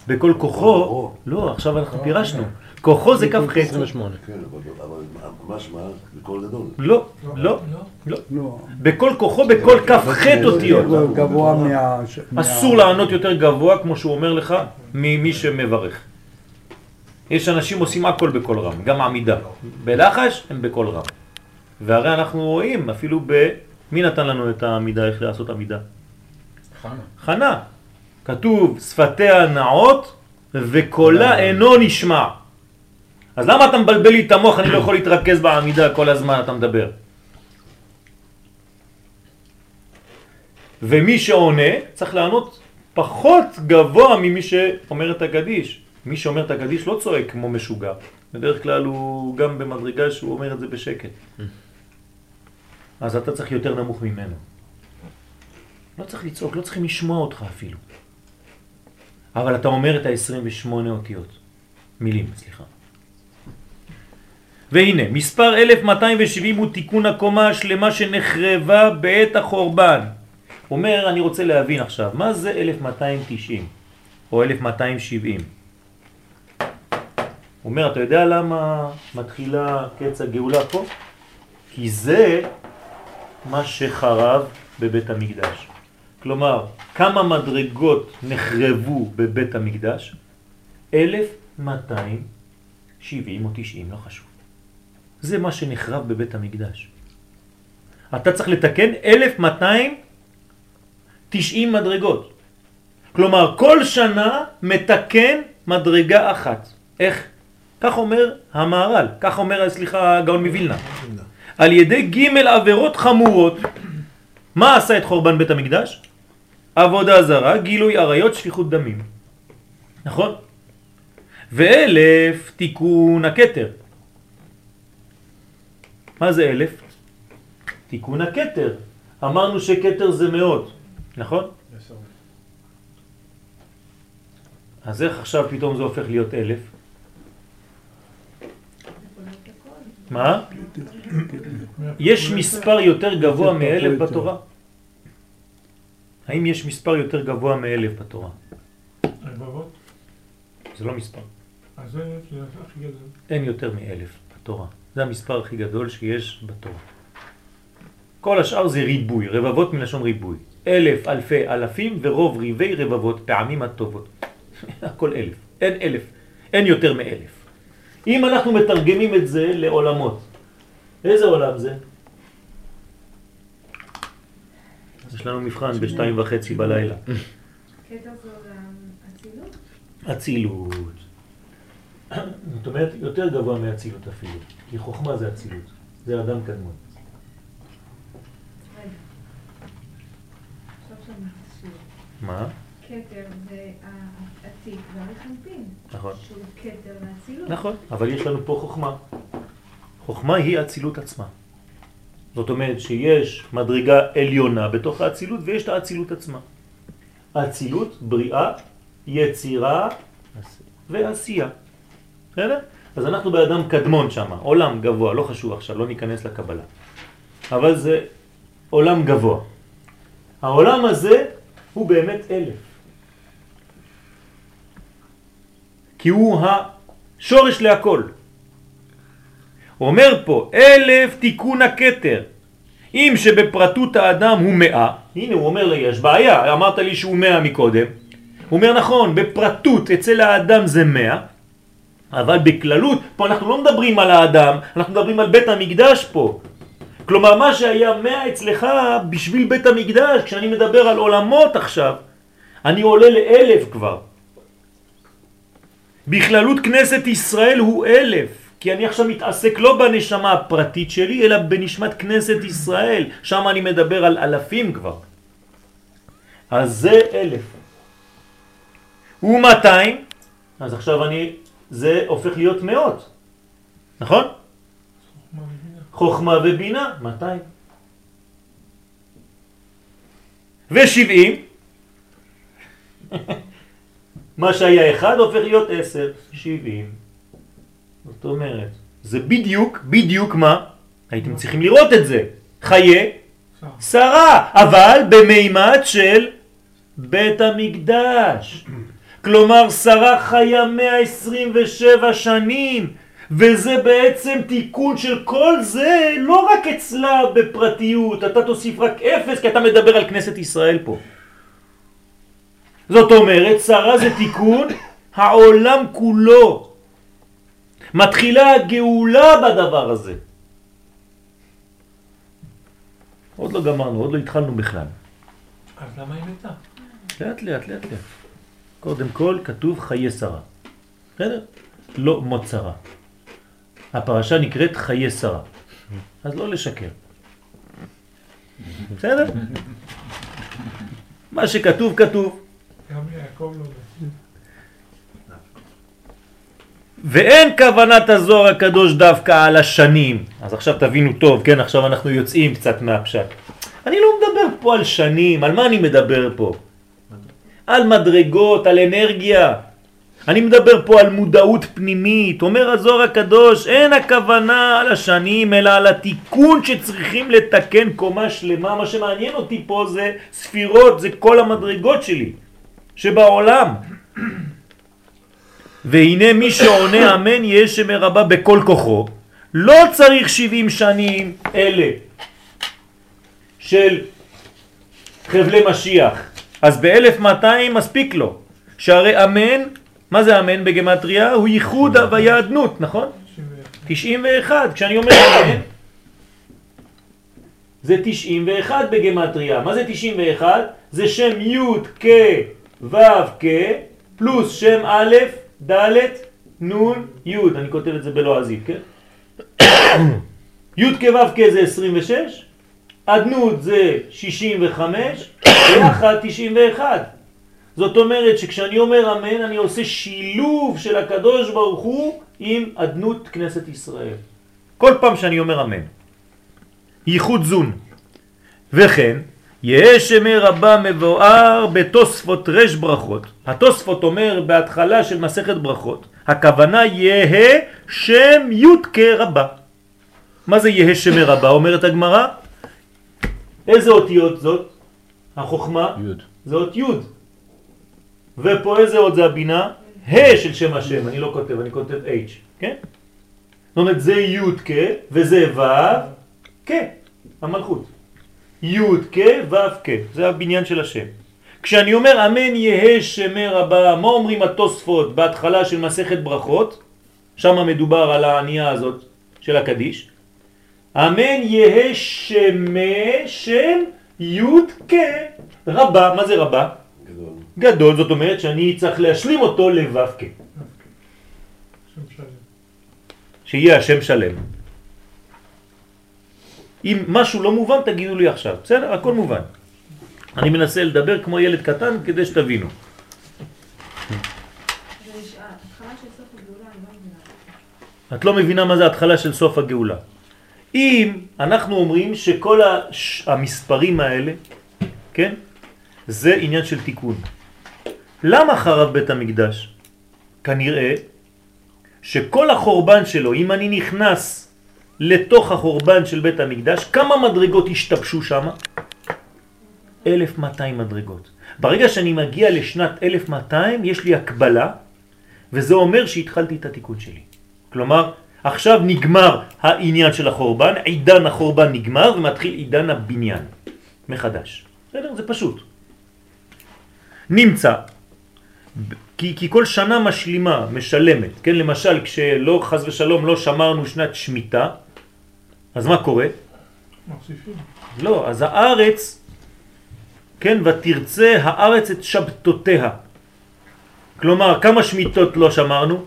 בכל כוחו, לא, עכשיו אנחנו פירשנו. כוחו זה כ"ח. 28. כן, אבל- אבל משמע, בקול גדול. לא, לא, לא. לא. בכל כוחו, בכל כ"ח אותיות. יותר גבוה מה... אסור לענות יותר גבוה, כמו שהוא אומר לך, ממי שמברך. יש אנשים עושים הכל בקול רם, גם עמידה. בלחש הם בקול רם. והרי אנחנו רואים אפילו ב... מי נתן לנו את העמידה, איך לעשות עמידה? חנה. חנה. כתוב שפתיה נעות וקולה אינו נשמע. אז למה אתה מבלבל לי את המוח? אני לא יכול להתרכז בעמידה כל הזמן אתה מדבר. ומי שעונה צריך לענות פחות גבוה ממי שאומר את הקדיש. מי שאומר את הקדיש לא צועק כמו משוגע. בדרך כלל הוא גם במדרגה שהוא אומר את זה בשקט. אז אתה צריך יותר נמוך ממנו. לא צריך לצעוק, לא צריכים לשמוע אותך אפילו. אבל אתה אומר את ה-28 אותיות. מילים, סליחה. והנה, מספר 1270 הוא תיקון הקומה השלמה שנחרבה בעת החורבן. אומר, אני רוצה להבין עכשיו, מה זה 1290 או 1270? הוא אומר, אתה יודע למה מתחילה קץ הגאולה פה? כי זה מה שחרב בבית המקדש. כלומר, כמה מדרגות נחרבו בבית המקדש? 1270 או 90, לא חשוב. זה מה שנחרב בבית המקדש. אתה צריך לתקן 1290 מדרגות. כלומר, כל שנה מתקן מדרגה אחת. איך? כך אומר המהר"ל, כך אומר, סליחה, הגאון מווילנה. על ידי ג' עבירות חמורות. מה עשה את חורבן בית המקדש? עבודה זרה, גילוי עריות, שפיכות דמים. נכון? ואלף תיקון הכתר. מה זה אלף? תיקון הכתר. אמרנו שכתר זה מאות, נכון? אז איך עכשיו פתאום זה הופך להיות אלף? מה? יש מספר יותר גבוה מאלף בתורה? האם יש מספר יותר גבוה מאלף בתורה? רבבות? זה לא מספר. אין יותר מאלף בתורה. זה המספר הכי גדול שיש בתורה. כל השאר זה ריבוי, רבבות מלשון ריבוי. אלף, אלפי, אלפים ורוב ריבי רבבות, פעמים הטובות. הכל אלף. אין אלף. אין יותר מאלף. אם אנחנו מתרגמים את זה לעולמות, איזה עולם זה? יש לנו מבחן בשתיים וחצי בלילה. קטע זה אצילות? אצילות. זאת אומרת, יותר גבוה מאצילות אפילו. כי חוכמה זה אצילות. זה אדם קדמון. מה? כתר זה העתיק והרחנפין. נכון. שהוא כתר ואצילות. נכון, אבל יש לנו פה חוכמה. חוכמה היא האצילות עצמה. זאת אומרת שיש מדרגה עליונה בתוך האצילות ויש את האצילות עצמה. האצילות, בריאה, יצירה ועשייה. בסדר? אז אנחנו באדם קדמון שם, עולם גבוה, לא חשוב עכשיו, לא ניכנס לקבלה. אבל זה עולם גבוה. העולם הזה הוא באמת אלף. כי הוא השורש להכל. הוא אומר פה, אלף תיקון הכתר. אם שבפרטות האדם הוא מאה, הנה הוא אומר לי, יש בעיה, אמרת לי שהוא מאה מקודם. הוא אומר נכון, בפרטות אצל האדם זה מאה, אבל בכללות, פה אנחנו לא מדברים על האדם, אנחנו מדברים על בית המקדש פה. כלומר, מה שהיה מאה אצלך בשביל בית המקדש, כשאני מדבר על עולמות עכשיו, אני עולה לאלף כבר. בכללות כנסת ישראל הוא אלף, כי אני עכשיו מתעסק לא בנשמה הפרטית שלי, אלא בנשמת כנסת ישראל, שם אני מדבר על אלפים כבר. אז זה אלף. ומאתיים, אז עכשיו אני, זה הופך להיות מאות, נכון? חוכמה ובינה, 200. ושבעים, מה שהיה אחד הופך להיות עשר, שבעים. זאת אומרת, זה בדיוק, בדיוק מה? הייתם צריכים לראות את זה. חיי שר. שרה, אבל במימד של בית המקדש. כלומר, שרה חיה 127 שנים, וזה בעצם תיקון של כל זה, לא רק אצלה בפרטיות, אתה תוסיף רק אפס, כי אתה מדבר על כנסת ישראל פה. זאת אומרת, שרה זה תיקון העולם כולו. מתחילה הגאולה בדבר הזה. עוד לא גמרנו, עוד לא התחלנו בכלל. אז למה היא מתה? לאט לאט, לאט לאט. קודם כל כתוב חיי שרה. בסדר? לא מות שרה. הפרשה נקראת חיי שרה. אז לא לשקר. בסדר? מה שכתוב, כתוב. לא. ואין כוונת הזוהר הקדוש דווקא על השנים. אז עכשיו תבינו טוב, כן? עכשיו אנחנו יוצאים קצת מהפשט. אני לא מדבר פה על שנים, על מה אני מדבר פה? על מדרגות, על אנרגיה. אני מדבר פה על מודעות פנימית. אומר הזוהר הקדוש, אין הכוונה על השנים, אלא על התיקון שצריכים לתקן קומה שלמה. מה שמעניין אותי פה זה ספירות, זה כל המדרגות שלי, שבעולם. והנה מי שעונה אמן יהיה שמרבה בכל כוחו. לא צריך 70 שנים אלה של חבלי משיח. אז ב-1200 מספיק לו. שהרי אמן, מה זה אמן בגמטריה? הוא ייחוד הוויה אדנות, נכון? 91. 91. כשאני אומר אמן, זה 91 בגמטריה. מה זה 91? זה שם י' כ' ו' כ' פלוס שם א', ד', נ', י'. אני כותב את זה בלועזית, כן? י' כ' ו' כ' זה 26, אדנות זה 65, ביחד 91. זאת אומרת שכשאני אומר אמן אני עושה שילוב של הקדוש ברוך הוא עם אדנות כנסת ישראל. כל פעם שאני אומר אמן. ייחוד זון. וכן, יש שמי רבה מבואר בתוספות רש ברכות. התוספות אומר בהתחלה של מסכת ברכות, הכוונה יהה שם י' כרבה. מה זה יהה שמי רבה? אומרת הגמרא. איזה אותיות זאת? החוכמה? יוד. זה אות י'. ופה איזה אות זה הבינה? ה' של שם השם, אני לא כותב, אני כותב H, כן? זאת אומרת זה י' כ' וזה ו' כ', המלכות. י' כ' ו' כ', זה הבניין של השם. כשאני אומר אמן יהא שמי רבה, מה אומרים התוספות בהתחלה של מסכת ברכות? שם מדובר על הענייה הזאת של הקדיש. אמן יהא שמי שם י' כ' רבה, מה זה רבה? גדול. גדול, זאת אומרת שאני צריך להשלים אותו לו' כ', שם שלם. שיהיה השם שלם. אם משהו לא מובן תגידו לי עכשיו, בסדר? הכל מובן. אני מנסה לדבר כמו ילד קטן כדי שתבינו. את לא מבינה מה זה התחלה של סוף הגאולה. אם אנחנו אומרים שכל הש... המספרים האלה, כן, זה עניין של תיקון. למה חרב בית המקדש? כנראה שכל החורבן שלו, אם אני נכנס לתוך החורבן של בית המקדש, כמה מדרגות השתבשו שם? 1200 מדרגות. ברגע שאני מגיע לשנת 1200, יש לי הקבלה, וזה אומר שהתחלתי את התיקון שלי. כלומר, עכשיו נגמר העניין של החורבן, עידן החורבן נגמר ומתחיל עידן הבניין מחדש. בסדר? זה פשוט. נמצא, כי, כי כל שנה משלימה, משלמת, כן? למשל, כשלא, חז ושלום, לא שמרנו שנת שמיטה, אז מה קורה? מוסיפים. לא, אז הארץ, כן, ותרצה הארץ את שבתותיה. כלומר, כמה שמיטות לא שמרנו?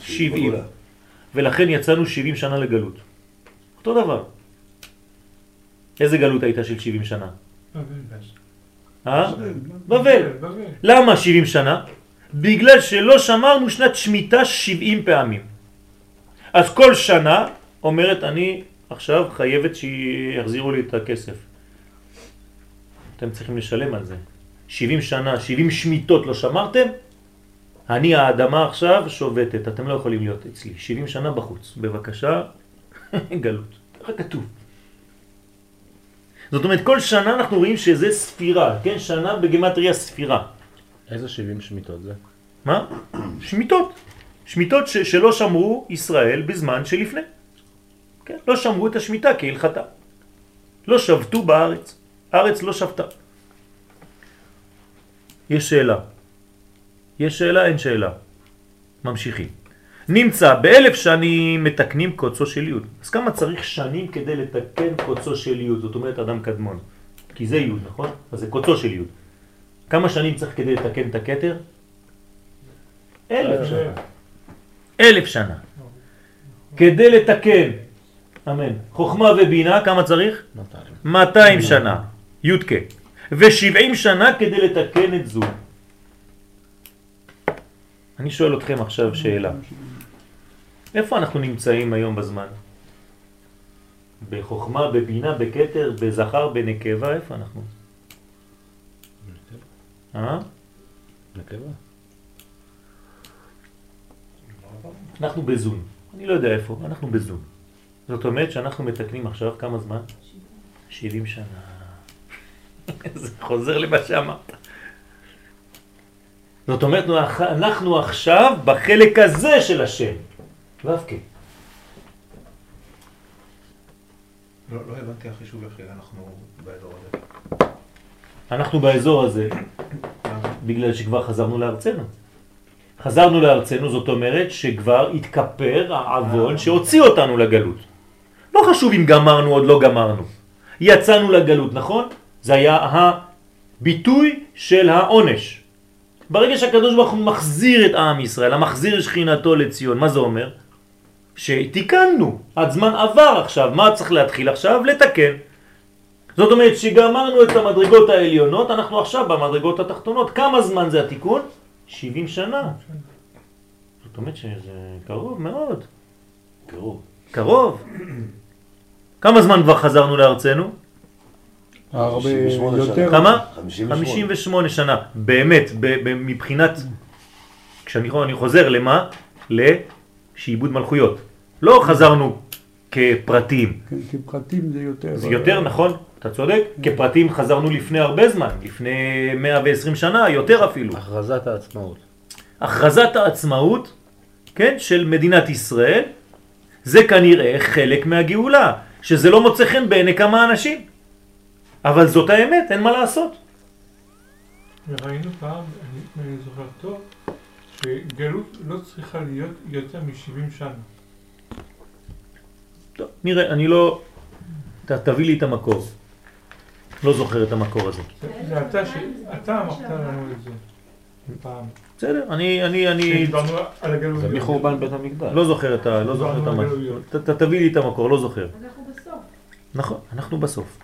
70. בגולה. ולכן יצאנו 70 שנה לגלות. אותו דבר. איזה גלות הייתה של 70 שנה? אה? בבל. בבל. למה 70 שנה? בגלל שלא שמרנו שנת שמיטה 70 פעמים. אז כל שנה אומרת אני עכשיו חייבת שיחזירו לי את הכסף. אתם צריכים לשלם על זה. 70 שנה, 70 שמיטות לא שמרתם? אני האדמה עכשיו שובתת, אתם לא יכולים להיות אצלי. 70 שנה בחוץ, בבקשה, גלות. ככה כתוב. זאת אומרת, כל שנה אנחנו רואים שזה ספירה, כן? שנה בגמטריה ספירה. איזה 70 שמיטות זה? מה? שמיטות. שמיטות ש- שלא שמרו ישראל בזמן שלפני. כן? לא שמרו את השמיטה כהלכתה. לא שבתו בארץ. הארץ לא שבתה. יש שאלה. יש שאלה, אין שאלה. ממשיכים. נמצא באלף שנים מתקנים קוצו של יוד. אז כמה צריך שנים כדי לתקן קוצו של יוד? זאת אומרת אדם קדמון. כי זה יוד, נכון? אז זה קוצו של יוד. כמה שנים צריך כדי לתקן את הכתר? אלף שנה. אלף שנה. כדי לתקן, אמן, חוכמה ובינה, כמה צריך? 200. 200 שנה, י"ק, ו-70 שנה כדי לתקן את זו. אני שואל אתכם עכשיו שאלה. איפה אנחנו נמצאים היום בזמן? בחוכמה, בבינה, בכתר, בזכר, בנקבה, איפה אנחנו? אה? נקבה? אנחנו בזון. אני לא יודע איפה, אנחנו בזון. זאת אומרת שאנחנו מתקנים עכשיו כמה זמן? 70 שנה. זה חוזר למה שאמרת. זאת אומרת, אנחנו עכשיו בחלק הזה של השם. ו"ק. לא לא הבנתי החישוב איך אנחנו באזור הזה. אנחנו באזור הזה? בגלל שכבר חזרנו לארצנו. חזרנו לארצנו, זאת אומרת שכבר התכפר העוון שהוציא אותנו לגלות. לא חשוב אם גמרנו או לא גמרנו. יצאנו לגלות, נכון? זה היה הביטוי של העונש. ברגע שהקדוש ברוך הוא מחזיר את עם ישראל, המחזיר שכינתו לציון, מה זה אומר? שתיקנו, הזמן עבר עכשיו, מה צריך להתחיל עכשיו? לתקן. זאת אומרת שגמרנו את המדרגות העליונות, אנחנו עכשיו במדרגות התחתונות. כמה זמן זה התיקון? 70 שנה. זאת אומרת שזה קרוב מאוד. קרוב. קרוב. כמה זמן כבר חזרנו לארצנו? הרבה 58 יותר. כמה? 58. 58 שנה. באמת, מבחינת, כשאני אני חוזר למה? לשעבוד מלכויות. לא חזרנו כפרטים. כן, כי פרטים זה יותר. זה יותר, נכון? אתה צודק. כפרטים חזרנו לפני הרבה זמן, לפני 120 שנה, יותר אפילו. הכרזת העצמאות. הכרזת העצמאות, כן, של מדינת ישראל, זה כנראה חלק מהגאולה, שזה לא מוצא חן בעיני כמה אנשים. אבל זאת האמת, אין מה לעשות. וראינו פעם, אני זוכר טוב, שגלות לא צריכה להיות יותר מ-70 שנה. טוב, נראה, אני לא... ת, תביא לי את המקור. לא זוכר את המקור הזה. זה, אתה, אמרת לנו את זה פעם. בסדר, אני, אני, אני. זה מחורבן בית המקדש. לא זוכר את ה... לא זוכר את המקור. ת- ת- תביא לי את המקור, לא זוכר. אנחנו בסוף. נכון, אנחנו בסוף.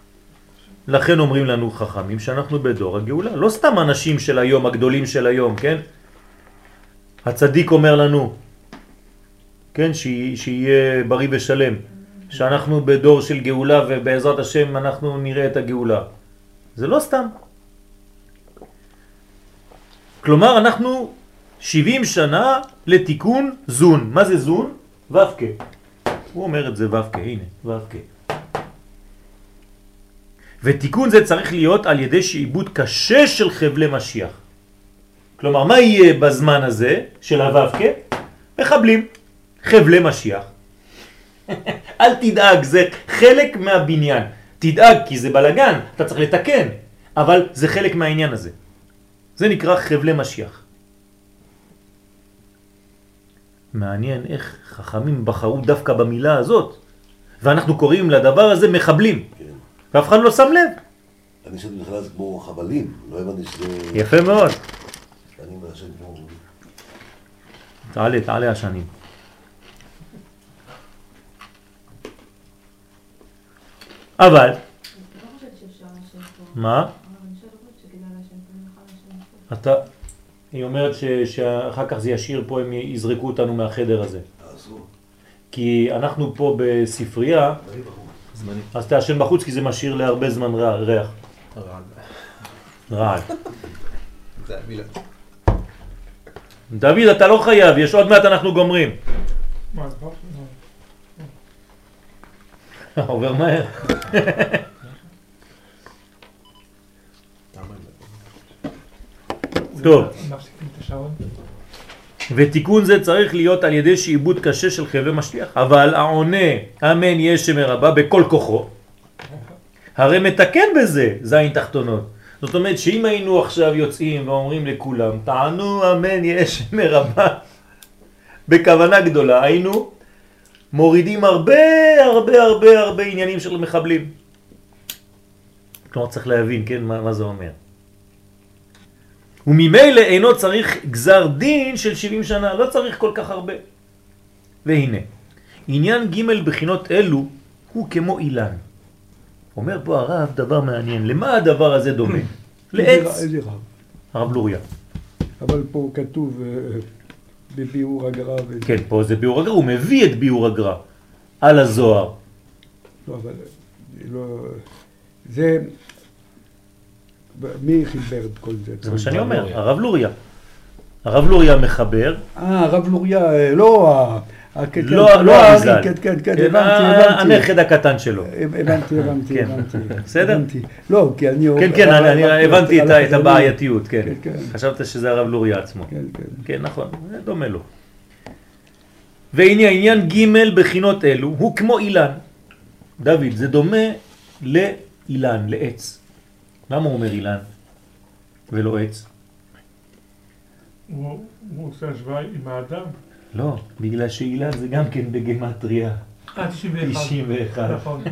לכן אומרים לנו חכמים שאנחנו בדור הגאולה. לא סתם אנשים של היום, הגדולים של היום, כן? הצדיק אומר לנו, כן, שיה- שיהיה בריא ושלם, שאנחנו בדור של גאולה ובעזרת השם אנחנו נראה את הגאולה. זה לא סתם. כלומר, אנחנו 70 שנה לתיקון זון. מה זה זון? ו"ק. הוא אומר את זה ו"ק, הנה, ו"ק. ותיקון זה צריך להיות על ידי שעיבוד קשה של חבלי משיח. כלומר, מה יהיה בזמן הזה של הו"ק? מחבלים, חבלי משיח. אל תדאג, זה חלק מהבניין. תדאג כי זה בלגן, אתה צריך לתקן, אבל זה חלק מהעניין הזה. זה נקרא חבלי משיח. מעניין איך חכמים בחרו דווקא במילה הזאת, ואנחנו קוראים לדבר הזה מחבלים, כן. ואף אחד לא שם לב. אני חשבתי בכלל זה כמו חבלים, לא הבנתי שזה... יפה מאוד. אני מעשן כמו... תעלה, תעלה השנים. אבל, אני לא חושבת שאפשר לשבת פה. מה? אבל אני חושבת שכדאי לשבת פה, אני יכולה לשבת פה. אתה, היא אומרת ש, שאחר כך זה ישאיר פה, הם יזרקו אותנו מהחדר הזה. כי אנחנו פה בספרייה. אז תעשן בחוץ כי זה משאיר להרבה זמן רע, ריח, רעד. דוד, אתה לא חייב, יש עוד מעט אנחנו גומרים. מה, אז באתי? עובר מהר. טוב. ותיקון זה צריך להיות על ידי שעיבוד קשה של חבלי משליח. אבל העונה, אמן ישם רבה בכל כוחו, הרי מתקן בזה זין תחתונות. זאת אומרת שאם היינו עכשיו יוצאים ואומרים לכולם, טענו אמן ישם רבה, בכוונה גדולה, היינו מורידים הרבה הרבה הרבה הרבה עניינים של מחבלים. כלומר צריך להבין, כן, מה, מה זה אומר. וממילא אינו צריך גזר דין של 70 שנה, לא צריך כל כך הרבה. והנה, עניין ג' בחינות אלו הוא כמו אילן. אומר פה הרב דבר מעניין, למה הדבר הזה דומה? לעץ. איזה רב. הרב לוריה. אבל פה כתוב אה, בביאור הגר"א. וזה. כן, פה זה ביאור הגר"א, הוא מביא את ביאור הגר"א על הזוהר. לא, אבל לא... זה... מי חיבר את כל זה? זה מה שאני אומר, הרב לוריה. הרב לוריה מחבר, אה, הרב לוריה, אה, לא לא כן, לא הארי, אריזל. כן, כן, כן, כן, הבנתי, ה- הבנתי. הנכד הקטן שלו. הבנתי, הבנתי, כן. הבנתי. בסדר? לא, כי אני... כן, כן, אני- הבנתי את. הבעייתיות, כן. כן, כן. חשבת שזה הרב לוריה עצמו. כן, כן. כן, נכון, זה דומה לו. והנה העניין ג' בחינות אלו הוא כמו אילן. דוד, זה דומה לאילן, לעץ. למה הוא אומר אילן ולא עץ? הוא הוא עושה השוואה עם האדם. לא, בגלל שאילן זה גם כן בגמטריה. אה, 91. 91. נכון.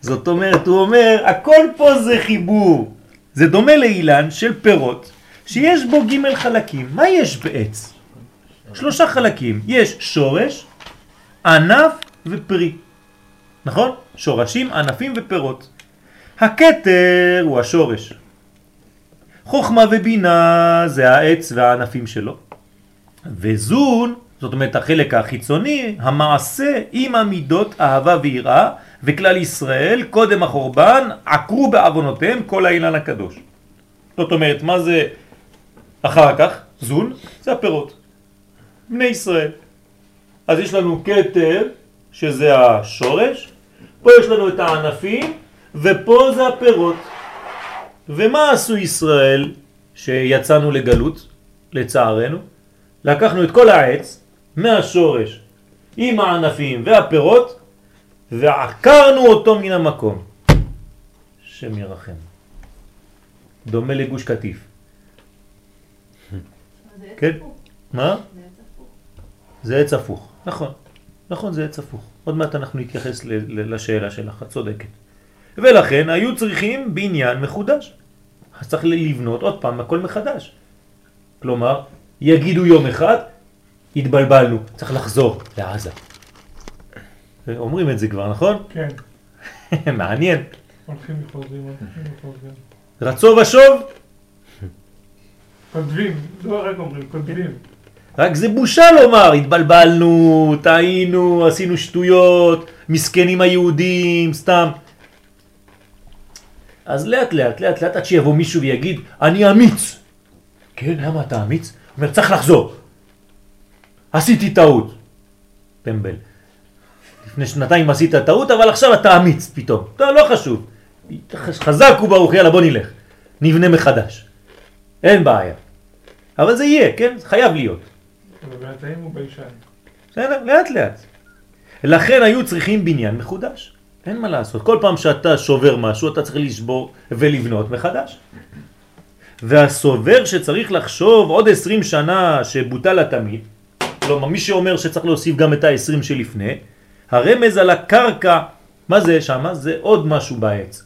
זאת אומרת, הוא אומר, הכל פה זה חיבור. זה דומה לאילן של פירות, שיש בו ג' חלקים. מה יש בעץ? שלושה חלקים. יש שורש, ענף ופרי. נכון? שורשים, ענפים ופירות. הכתר הוא השורש. חוכמה ובינה זה העץ והענפים שלו. וזון, זאת אומרת החלק החיצוני, המעשה עם המידות אהבה ויראה, וכלל ישראל קודם החורבן עקרו בעוונותיהם כל האילן הקדוש. זאת אומרת, מה זה אחר כך? זון, זה הפירות. בני ישראל. אז יש לנו כתר, שזה השורש, פה יש לנו את הענפים, ופה זה הפירות. ומה עשו ישראל שיצאנו לגלות, לצערנו? לקחנו את כל העץ מהשורש עם הענפים והפירות ועקרנו אותו מן המקום. שם ירחם. דומה לגוש קטיף. כן. מה? זה עץ הפוך. נכון. נכון, זה עץ הפוך. עוד מעט אנחנו נתייחס לשאלה שלך, את צודקת. ולכן היו צריכים בניין מחודש. אז צריך לבנות עוד פעם הכל מחדש. כלומר, יגידו יום אחד, התבלבלנו, צריך לחזור לעזה. אומרים את זה כבר, נכון? כן, מעניין. הולכים וחוזרים, הולכים וחוזרים. רצו ושוב, כותבים, לא רק אומרים, כותבים. רק זה בושה לומר, התבלבלנו, טעינו, עשינו שטויות, מסכנים היהודים, סתם. אז לאט לאט, לאט לאט, עד שיבוא מישהו ויגיד, אני אמיץ. כן, למה אתה אמיץ? הוא אומר, צריך לחזור. עשיתי טעות. טמבל. לפני שנתיים עשית טעות, אבל עכשיו אתה אמיץ פתאום. טוב, לא חשוב. חזק וברוך, יאללה בוא נלך. נבנה מחדש. אין בעיה. אבל זה יהיה, כן? חייב להיות. אבל בינתיים הוא ביישן. בסדר? לאט לאט. לכן היו צריכים בניין מחודש. אין מה לעשות. כל פעם שאתה שובר משהו, אתה צריך לשבור ולבנות מחדש. והסובר שצריך לחשוב עוד 20 שנה שבוטל התמיד, כלומר מי שאומר שצריך להוסיף גם את ה-20 שלפני, הרמז על הקרקע, מה זה שם? זה עוד משהו בעץ.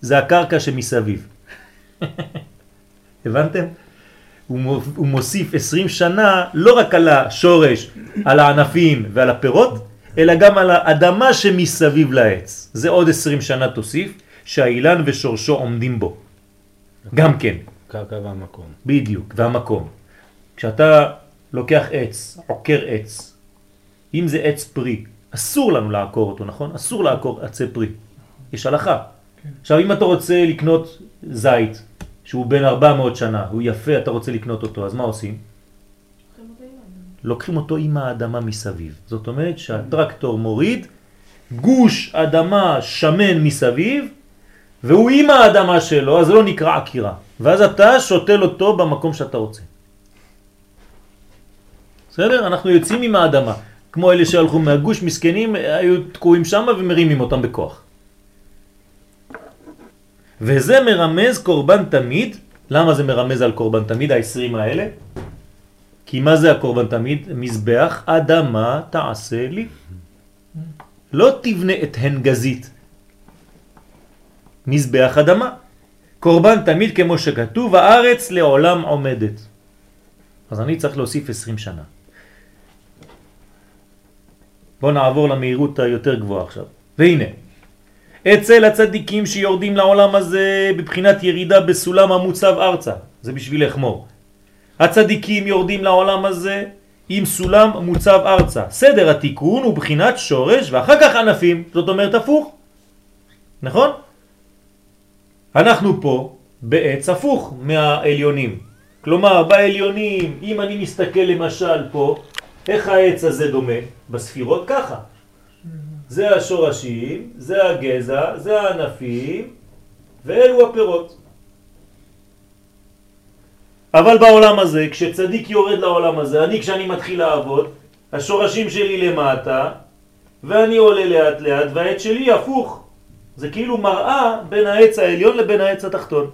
זה הקרקע שמסביב. הבנתם? הוא מו- הוא מוסיף 20 שנה לא רק על השורש, על הענפים ועל הפירות, אלא גם על האדמה שמסביב לעץ. זה עוד 20 שנה תוסיף, שהאילן ושורשו עומדים בו. גם כן, קרקע והמקום. בדיוק, והמקום. כשאתה לוקח עץ, עוקר עץ, אם זה עץ פרי, אסור לנו לעקור אותו, נכון? אסור לעקור עצי פרי. יש הלכה. כן. עכשיו, אם אתה רוצה לקנות זית, שהוא בן 400 שנה, הוא יפה, אתה רוצה לקנות אותו, אז מה עושים? לוקחים אותו עם האדם. לוקחים אותו עם האדמה מסביב. זאת אומרת שהטרקטור מוריד גוש אדמה שמן מסביב, והוא עם האדמה שלו, אז זה לא נקרא עקירה. ואז אתה שותל אותו במקום שאתה רוצה. בסדר? אנחנו יוצאים עם האדמה. כמו אלה שהלכו מהגוש מסכנים, היו תקועים שם ומרימים אותם בכוח. וזה מרמז קורבן תמיד. למה זה מרמז על קורבן תמיד, ה-20 האלה? כי מה זה הקורבן תמיד? מזבח אדמה תעשה לי. לא תבנה את הנגזית. מזבח אדמה. קורבן תמיד כמו שכתוב, הארץ לעולם עומדת. אז אני צריך להוסיף 20 שנה. בואו נעבור למהירות היותר גבוהה עכשיו. והנה, אצל הצדיקים שיורדים לעולם הזה בבחינת ירידה בסולם המוצב ארצה, זה בשביל לחמור. הצדיקים יורדים לעולם הזה עם סולם מוצב ארצה. סדר התיקון הוא בחינת שורש ואחר כך ענפים, זאת אומרת הפוך. נכון? אנחנו פה בעץ הפוך מהעליונים. כלומר, בעליונים, אם אני מסתכל למשל פה, איך העץ הזה דומה? בספירות ככה. זה השורשים, זה הגזע, זה הענפים, ואלו הפירות. אבל בעולם הזה, כשצדיק יורד לעולם הזה, אני כשאני מתחיל לעבוד, השורשים שלי למטה, ואני עולה לאט לאט, והעץ שלי הפוך. זה כאילו מראה בין העץ העליון לבין העץ התחתון.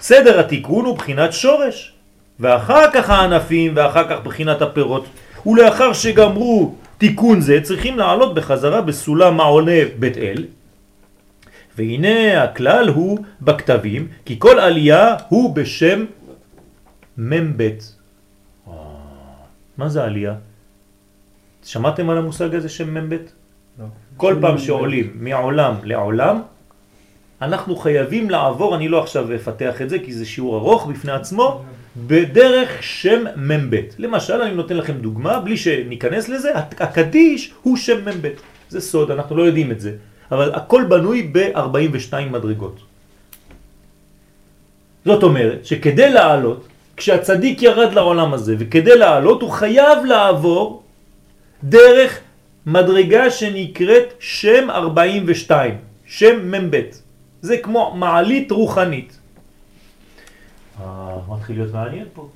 סדר התיקון הוא בחינת שורש. ואחר כך הענפים, ואחר כך בחינת הפירות. ולאחר שגמרו תיקון זה, צריכים לעלות בחזרה בסולם מעונה בית אל. והנה הכלל הוא בכתבים, כי כל עלייה הוא בשם מ"ב. מה זה עלייה? שמעתם על המושג הזה שם מ"ב? לא. כל פעם שעולים מעולם לעולם, אנחנו חייבים לעבור, אני לא עכשיו אפתח את זה כי זה שיעור ארוך בפני עצמו, בדרך שם מ"ב. למשל, אני נותן לכם דוגמה, בלי שניכנס לזה, הקדיש הוא שם מ"ב. זה סוד, אנחנו לא יודעים את זה, אבל הכל בנוי ב-42 מדרגות. זאת אומרת שכדי לעלות, כשהצדיק ירד לעולם הזה, וכדי לעלות הוא חייב לעבור דרך מדרגה שנקראת שם 42, שם מ"ב. זה כמו מעלית רוחנית. אה, מתחיל להיות מעניין פה.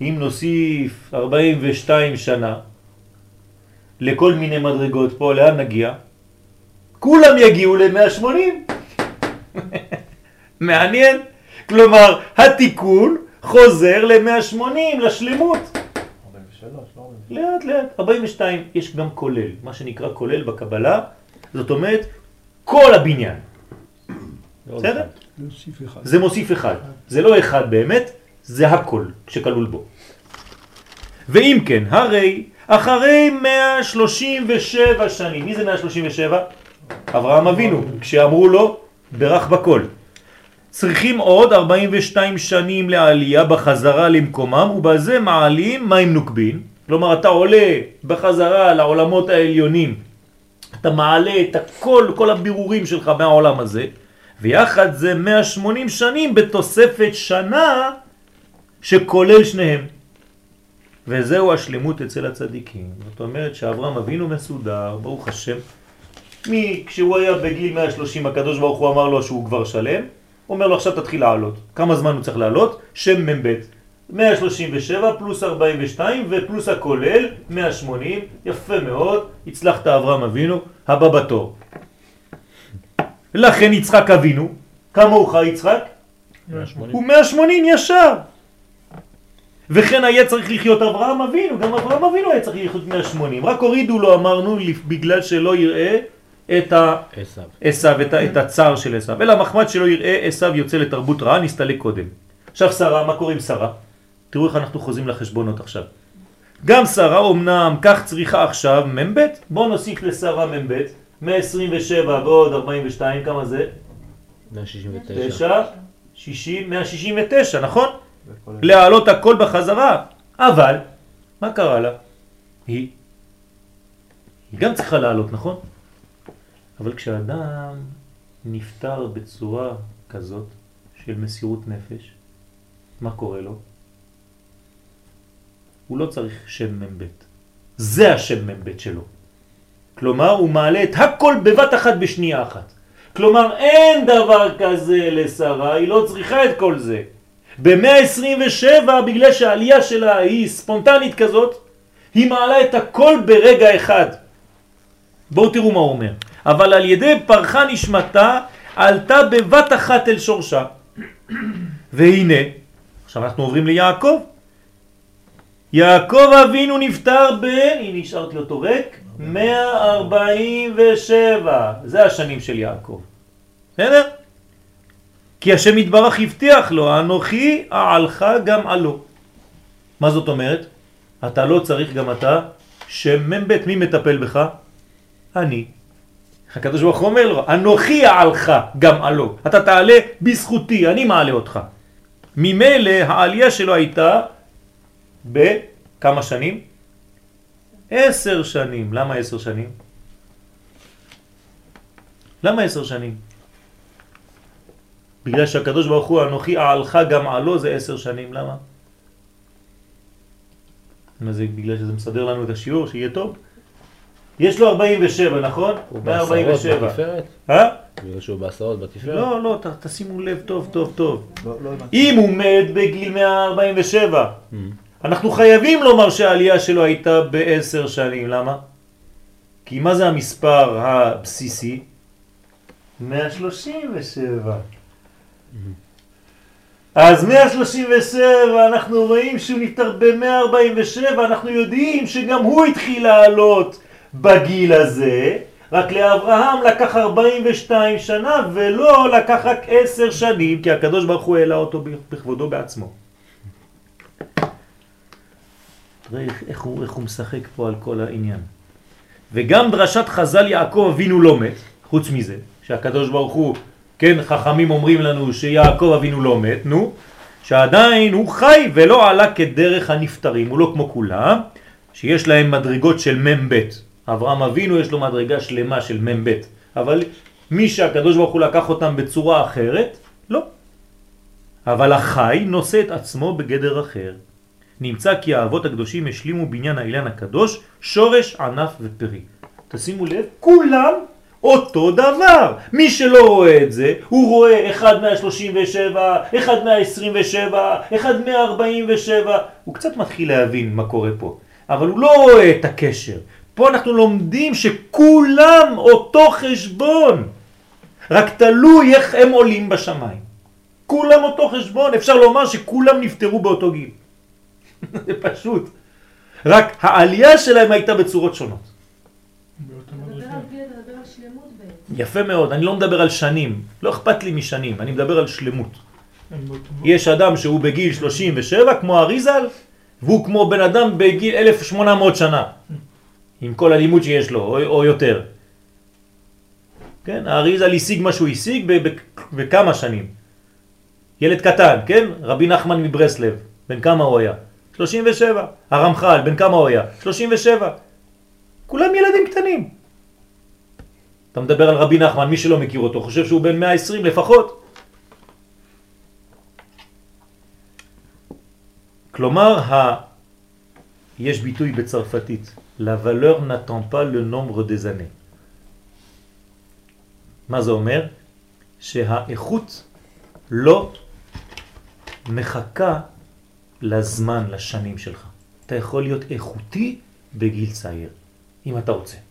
אם נוסיף 42 שנה לכל מיני מדרגות פה, לאן נגיע? כולם יגיעו ל-180. מעניין. כלומר, התיקון חוזר ל-180, לשלמות. 43, לא 43. לאט לאט, 42, יש גם כולל, מה שנקרא כולל בקבלה, זאת אומרת כל הבניין, בסדר? להוסיף אחד. זה מוסיף אחד, זה לא אחד באמת, זה הכל שכלול בו. ואם כן, הרי אחרי 137 שנים, מי זה 137? אברהם אבינו, כשאמרו לו ברך בכל. צריכים עוד 42 שנים לעלייה בחזרה למקומם ובזה מעלים מים נוקבין. כלומר אתה עולה בחזרה לעולמות העליונים, אתה מעלה את הכל, כל הבירורים שלך מהעולם הזה, ויחד זה 180 שנים בתוספת שנה שכולל שניהם. וזהו השלמות אצל הצדיקים. זאת אומרת שאברהם אבינו מסודר, ברוך השם. מי, כשהוא היה בגיל 130, הקדוש ברוך הוא אמר לו שהוא כבר שלם, אומר לו עכשיו תתחיל לעלות. כמה זמן הוא צריך לעלות? שם מ"ב. 137 פלוס 42 ופלוס הכולל 180, יפה מאוד, הצלחת אברהם אבינו, הבא בתור. לכן יצחק אבינו, כמה הוא חי יצחק? 180. הוא 180 ישר. וכן היה צריך לחיות אברהם אבינו, גם אברהם אבינו היה צריך לחיות 180, רק הורידו לו אמרנו בגלל שלא יראה את. עשיו, את, את הצער של עשיו. אלא מחמד שלא יראה עשיו יוצא לתרבות רעה, נסתלק קודם. עכשיו שרה, מה קורה עם שרה? תראו איך אנחנו חוזים לחשבונות עכשיו. גם שרה אמנם כך צריכה עכשיו מ"ב, בואו נוסיף לשרה מ"ב, 127 ועוד 42, כמה זה? 169. 9, 60, 169, נכון? להעלות הכל בחזרה. אבל, מה קרה לה? היא, היא גם צריכה לעלות, נכון? אבל כשאדם נפטר בצורה כזאת של מסירות נפש, מה קורה לו? הוא לא צריך שם מ"ב. זה השם מ"ב שלו. כלומר, הוא מעלה את הכל בבת אחת בשנייה אחת. כלומר, אין דבר כזה לשרה, היא לא צריכה את כל זה. ב-127, בגלל שהעלייה שלה היא ספונטנית כזאת, היא מעלה את הכל ברגע אחד. בואו תראו מה הוא אומר. אבל על ידי פרחה נשמתה, עלתה בבת אחת אל שורשה. והנה, עכשיו אנחנו עוברים ליעקב. יעקב אבינו נפטר בן, הנה השארתי אותו ריק, 147. זה השנים של יעקב. בסדר? כי השם יתברך הבטיח לו, אנוכי אעלך גם עלו. מה זאת אומרת? אתה לא צריך גם אתה שם מ"ב, מי מטפל בך? אני. הקדוש ברוך הוא אומר לו, אנוכי אעלך גם עלו. אתה תעלה בזכותי, אני מעלה אותך. ממילא העלייה שלו הייתה בכמה שנים? עשר שנים. למה עשר שנים? למה עשר שנים? בגלל שהקדוש ברוך הוא אנוכי אעלך גם עלו זה עשר שנים, למה? מה זה בגלל שזה מסדר לנו את השיעור, שיהיה טוב? יש לו 47, נכון? הוא בעשרות 147. בתפארת? אה? בגלל שהוא בעשרות בתפארת? לא, לא, ת, תשימו לב טוב, טוב, טוב. לא לא. אם הוא מת בגיל 147, Mm. אנחנו חייבים לומר שהעלייה שלו הייתה בעשר שנים, למה? כי מה זה המספר הבסיסי? 137. אז 137 אנחנו רואים שהוא נפטר ב-147, אנחנו יודעים שגם הוא התחיל לעלות בגיל הזה, רק לאברהם לקח 42 שנה ולא לקח רק 10 שנים, כי הקדוש ברוך הוא העלה אותו בכבודו בעצמו. תראה איך, איך, הוא, איך הוא משחק פה על כל העניין. וגם דרשת חז"ל יעקב אבינו לא מת, חוץ מזה, שהקדוש ברוך הוא, כן, חכמים אומרים לנו שיעקב אבינו לא מת, נו, שעדיין הוא חי ולא עלה כדרך הנפטרים, הוא לא כמו כולם, שיש להם מדרגות של מ"ב. אברהם אבינו יש לו מדרגה שלמה של מ"ב, אבל מי שהקדוש ברוך הוא לקח אותם בצורה אחרת, לא. אבל החי נושא את עצמו בגדר אחר. נמצא כי האבות הקדושים השלימו בניין האילן הקדוש שורש, ענף ופרי. תשימו לב, כולם אותו דבר. מי שלא רואה את זה, הוא רואה 1 137, 1 127, 1 147. הוא קצת מתחיל להבין מה קורה פה, אבל הוא לא רואה את הקשר. פה אנחנו לומדים שכולם אותו חשבון, רק תלוי איך הם עולים בשמיים. כולם אותו חשבון, אפשר לומר שכולם נפטרו באותו גיל. זה פשוט. רק העלייה שלהם הייתה בצורות שונות. באותה אתה מדבר מדרגה. על גיל, אתה מדבר על שלמות בעצם. יפה מאוד, אני לא מדבר על שנים, לא אכפת לי משנים, אני מדבר על שלמות. יש אדם שהוא בגיל 37 כמו אריזל, והוא כמו בן אדם בגיל 1800 שנה, עם כל הלימוד שיש לו, או, או יותר. כן, האריזל השיג מה שהוא השיג בכמה שנים. ילד קטן, כן? רבי נחמן מברסלב, בן כמה הוא היה? 37. הרמח"ל, בן כמה הוא היה? 37. כולם ילדים קטנים. אתה מדבר על רבי נחמן, מי שלא מכיר אותו, חושב שהוא בן 120 לפחות. כלומר, ה... יש ביטוי בצרפתית, la valeur n'attend pas le nombre des années. מה זה אומר? שהאיכות לא מחכה לזמן, לשנים שלך. אתה יכול להיות איכותי בגיל צעיר, אם אתה רוצה.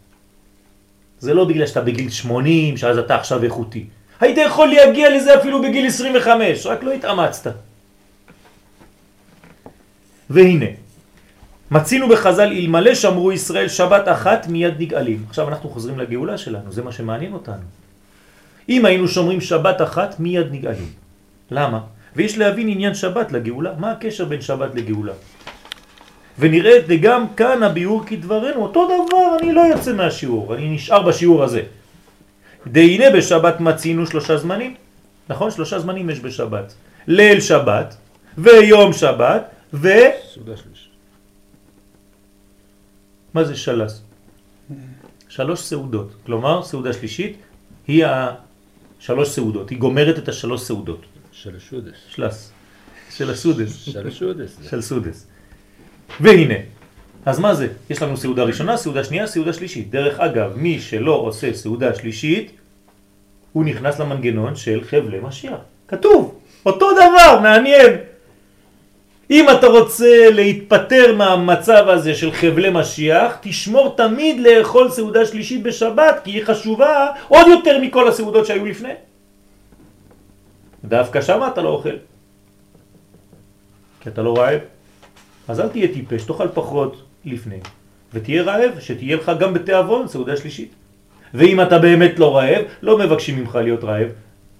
זה לא בגלל שאתה בגיל 80, שאז אתה עכשיו איכותי. היית יכול להגיע לזה אפילו בגיל 25, רק לא התאמצת. והנה, מצינו בחז"ל אלמלא שמרו ישראל שבת אחת מיד נגאלים. עכשיו אנחנו חוזרים לגאולה שלנו, זה מה שמעניין אותנו. אם היינו שומרים שבת אחת מיד נגאלים. למה? ויש להבין עניין שבת לגאולה. מה הקשר בין שבת לגאולה? ונראה גם כאן הביאור כדברנו, אותו דבר, אני לא יוצא מהשיעור, אני נשאר בשיעור הזה. דהנה בשבת מצינו שלושה זמנים, נכון? שלושה זמנים יש בשבת. ליל שבת, ויום שבת, ו... מה זה שלס? שלוש סעודות. כלומר, סעודה שלישית היא השלוש סעודות. היא גומרת את השלוש סעודות. של שודס. שלס. של הסודס. של שודס. של סודס. והנה, אז מה זה? יש לנו סעודה ראשונה, סעודה שנייה, סעודה שלישית. דרך אגב, מי שלא עושה סעודה שלישית, הוא נכנס למנגנון של חבלי משיח. כתוב, אותו דבר, מעניין. אם אתה רוצה להתפטר מהמצב הזה של חבלי משיח, תשמור תמיד לאכול סעודה שלישית בשבת, כי היא חשובה עוד יותר מכל הסעודות שהיו לפני. דווקא שם אתה לא אוכל. כי אתה לא רעב. אז אל תהיה טיפש, תאכל פחות לפני. ותהיה רעב, שתהיה לך גם בתיאבון, סעודה שלישית. ואם אתה באמת לא רעב, לא מבקשים ממך להיות רעב,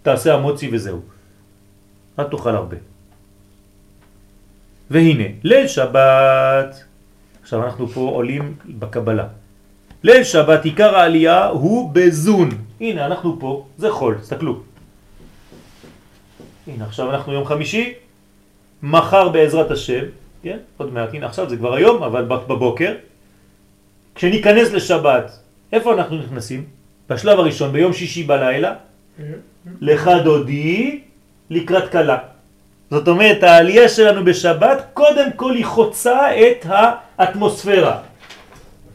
תעשה המוצי וזהו. אל תאכל הרבה. והנה, ליל שבת, עכשיו אנחנו פה עולים בקבלה. ליל שבת עיקר העלייה הוא בזון. הנה, אנחנו פה, זה חול, תסתכלו. הנה, עכשיו אנחנו יום חמישי, מחר בעזרת השם, כן? עוד מעט, הנה עכשיו זה כבר היום, אבל בבוקר, כשניכנס לשבת, איפה אנחנו נכנסים? בשלב הראשון, ביום שישי בלילה, לך דודי לקראת קלה. זאת אומרת, העלייה שלנו בשבת, קודם כל היא חוצה את האטמוספירה.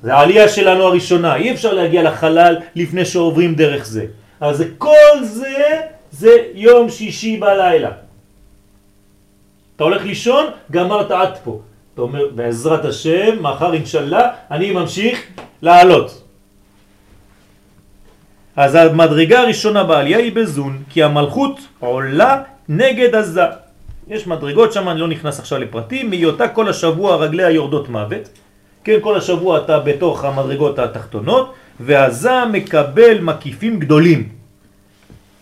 זה העלייה שלנו הראשונה, אי אפשר להגיע לחלל לפני שעוברים דרך זה. אז כל זה, זה יום שישי בלילה. אתה הולך לישון, גמרת עד פה. אתה אומר, בעזרת השם, מחר אינשאללה, אני ממשיך לעלות. אז המדרגה הראשונה בעלייה היא בזון, כי המלכות עולה נגד הזה. יש מדרגות שם, אני לא נכנס עכשיו לפרטים, מהיותה כל השבוע רגליה יורדות מוות, כן, כל השבוע אתה בתוך המדרגות התחתונות, והזה מקבל מקיפים גדולים.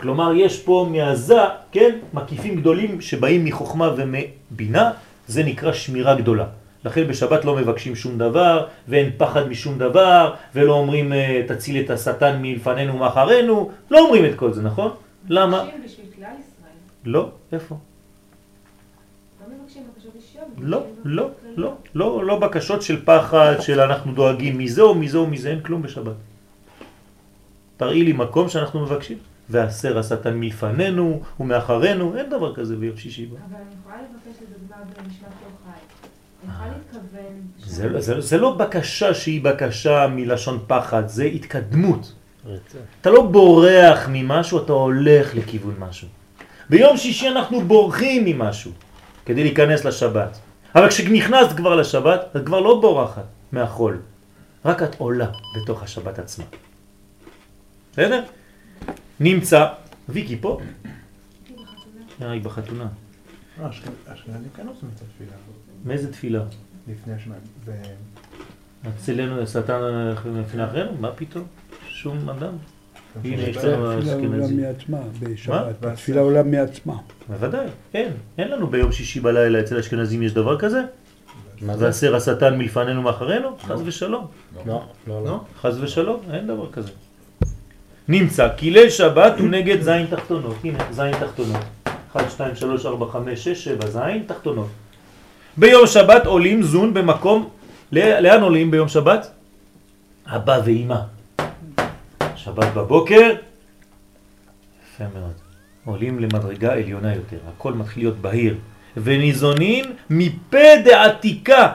כלומר, יש פה מהזה, כן, מקיפים גדולים שבאים מחוכמה ומבינה, זה נקרא שמירה גדולה. לכן בשבת לא מבקשים שום דבר, ואין פחד משום דבר, ולא אומרים אה, תציל את השטן מלפנינו ומאחרינו, לא אומרים את כל זה, נכון? למה? לא, איפה? לא. לא, לא. לא, לא, לא בקשות של פחד, של אנחנו דואגים מזה או מזה או מזה, אין כלום בשבת. תראי לי מקום שאנחנו מבקשים. והסר השטן מלפנינו ומאחרינו, אין דבר כזה ביום שישי. אבל אני יכולה לבקש לדוגמה יוחאי. אני יכולה להתכוון... זה, זה, זה לא בקשה שהיא בקשה מלשון פחד, זה התקדמות. אתה לא בורח ממשהו, אתה הולך לכיוון משהו. ביום שישי אנחנו בורחים ממשהו כדי להיכנס לשבת. אבל כשנכנסת כבר לשבת, את כבר לא בורחת מהחול. רק את עולה בתוך השבת עצמה. בסדר? נמצא, ויקי פה? אה, היא בחתונה. אה, אשכנ- אשכנזים כן עושים את התפילה מאיזה תפילה? לפני השניים. אצלנו השטן לפני אחרינו? מה פתאום? שום אדם. הנה, יש לנו התפילה עולה אשכנזי. מעצמה בשבת. מה? התפילה עולה מעצמה. בוודאי, אין. אין לנו ביום שישי בלילה אצל אשכנזים יש דבר כזה? והסר השטן מלפנינו מאחרינו? חז ושלום. לא, לא, לא. חז ושלום, אין דבר כזה. נמצא כי שבת הוא נגד זין תחתונות. הנה, זין תחתונות. 1, 2, 3, 4, 5, 6, 7, זין תחתונות. ביום שבת עולים זון במקום, לאן עולים ביום שבת? אבא ואימא. שבת בבוקר, יפה מאוד. עולים למדרגה עליונה יותר, הכל מתחיל להיות בהיר. וניזונין מפה דעתיקה.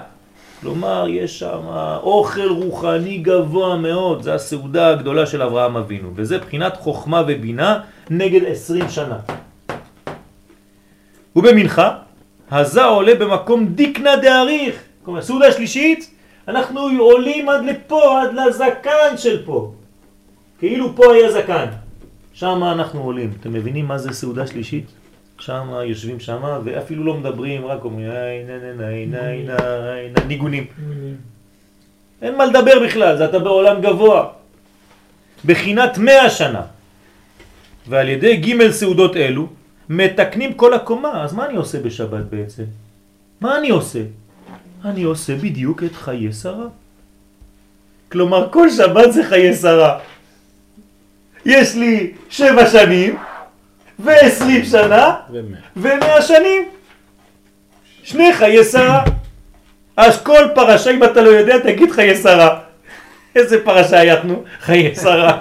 כלומר, יש שם אוכל רוחני גבוה מאוד, זה הסעודה הגדולה של אברהם אבינו, וזה בחינת חוכמה ובינה נגד 20 שנה. ובמנחה, הזה עולה במקום דיקנה דאריך. כלומר, סעודה שלישית, אנחנו עולים עד לפה, עד לזקן של פה. כאילו פה היה זקן. שם אנחנו עולים. אתם מבינים מה זה סעודה שלישית? שם יושבים שם ואפילו לא מדברים, רק אומרים איי נה נה נה נה נה נה ניגונים. אין מה לדבר בכלל, זה אתה בעולם גבוה. בחינת מאה שנה. ועל ידי ג' סעודות אלו מתקנים כל הקומה. אז מה אני עושה בשבת בעצם? מה אני עושה? אני עושה בדיוק את חיי שרה. כלומר, כל שבת זה חיי שרה. יש לי שבע שנים ועשרים שנה ומאה. שנים. שני חיי שרה. אז כל פרשה, אם אתה לא יודע, תגיד חיי שרה. איזה פרשה הייתנו? חיי שרה.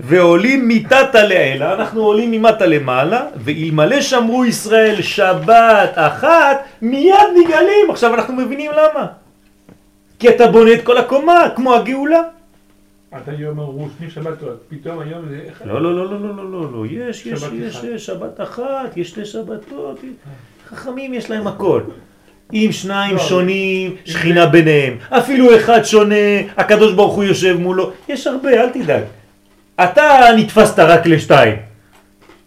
ועולים מתתה לעילה, אנחנו עולים ממטה למעלה, ואלמלא שמרו ישראל שבת אחת, מיד נגאלים. עכשיו אנחנו מבינים למה. כי אתה בונה את כל הקומה, כמו הגאולה. אתה יום אמרו שני שבתות, פתאום היום זה... לא, לא, לא, לא, לא, לא, לא, יש, יש, יש, יש שבת אחת, יש שתי שבתות, חכמים יש להם הכל. אם שניים לא, שונים, שכינה ביניהם. אפילו אחד שונה, הקדוש ברוך הוא יושב מולו. יש הרבה, אל תדאג. אתה נתפסת רק לשתיים.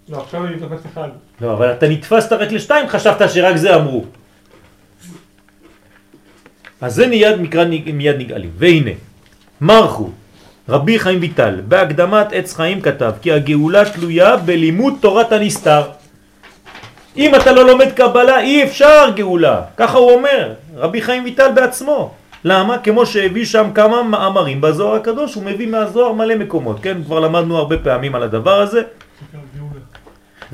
לא, עכשיו אני נתפס אחד. לא, אבל אתה נתפסת רק לשתיים, חשבת שרק זה אמרו. אז זה מיד נגאלים. והנה, מרחו, רבי חיים ויטל, בהקדמת עץ חיים כתב, כי הגאולה תלויה בלימוד תורת הנסתר. אם אתה לא לומד קבלה, אי אפשר גאולה. ככה הוא אומר, רבי חיים ויטל בעצמו. למה? כמו שהביא שם כמה מאמרים בזוהר הקדוש, הוא מביא מהזוהר מלא מקומות, כן? כבר למדנו הרבה פעמים על הדבר הזה.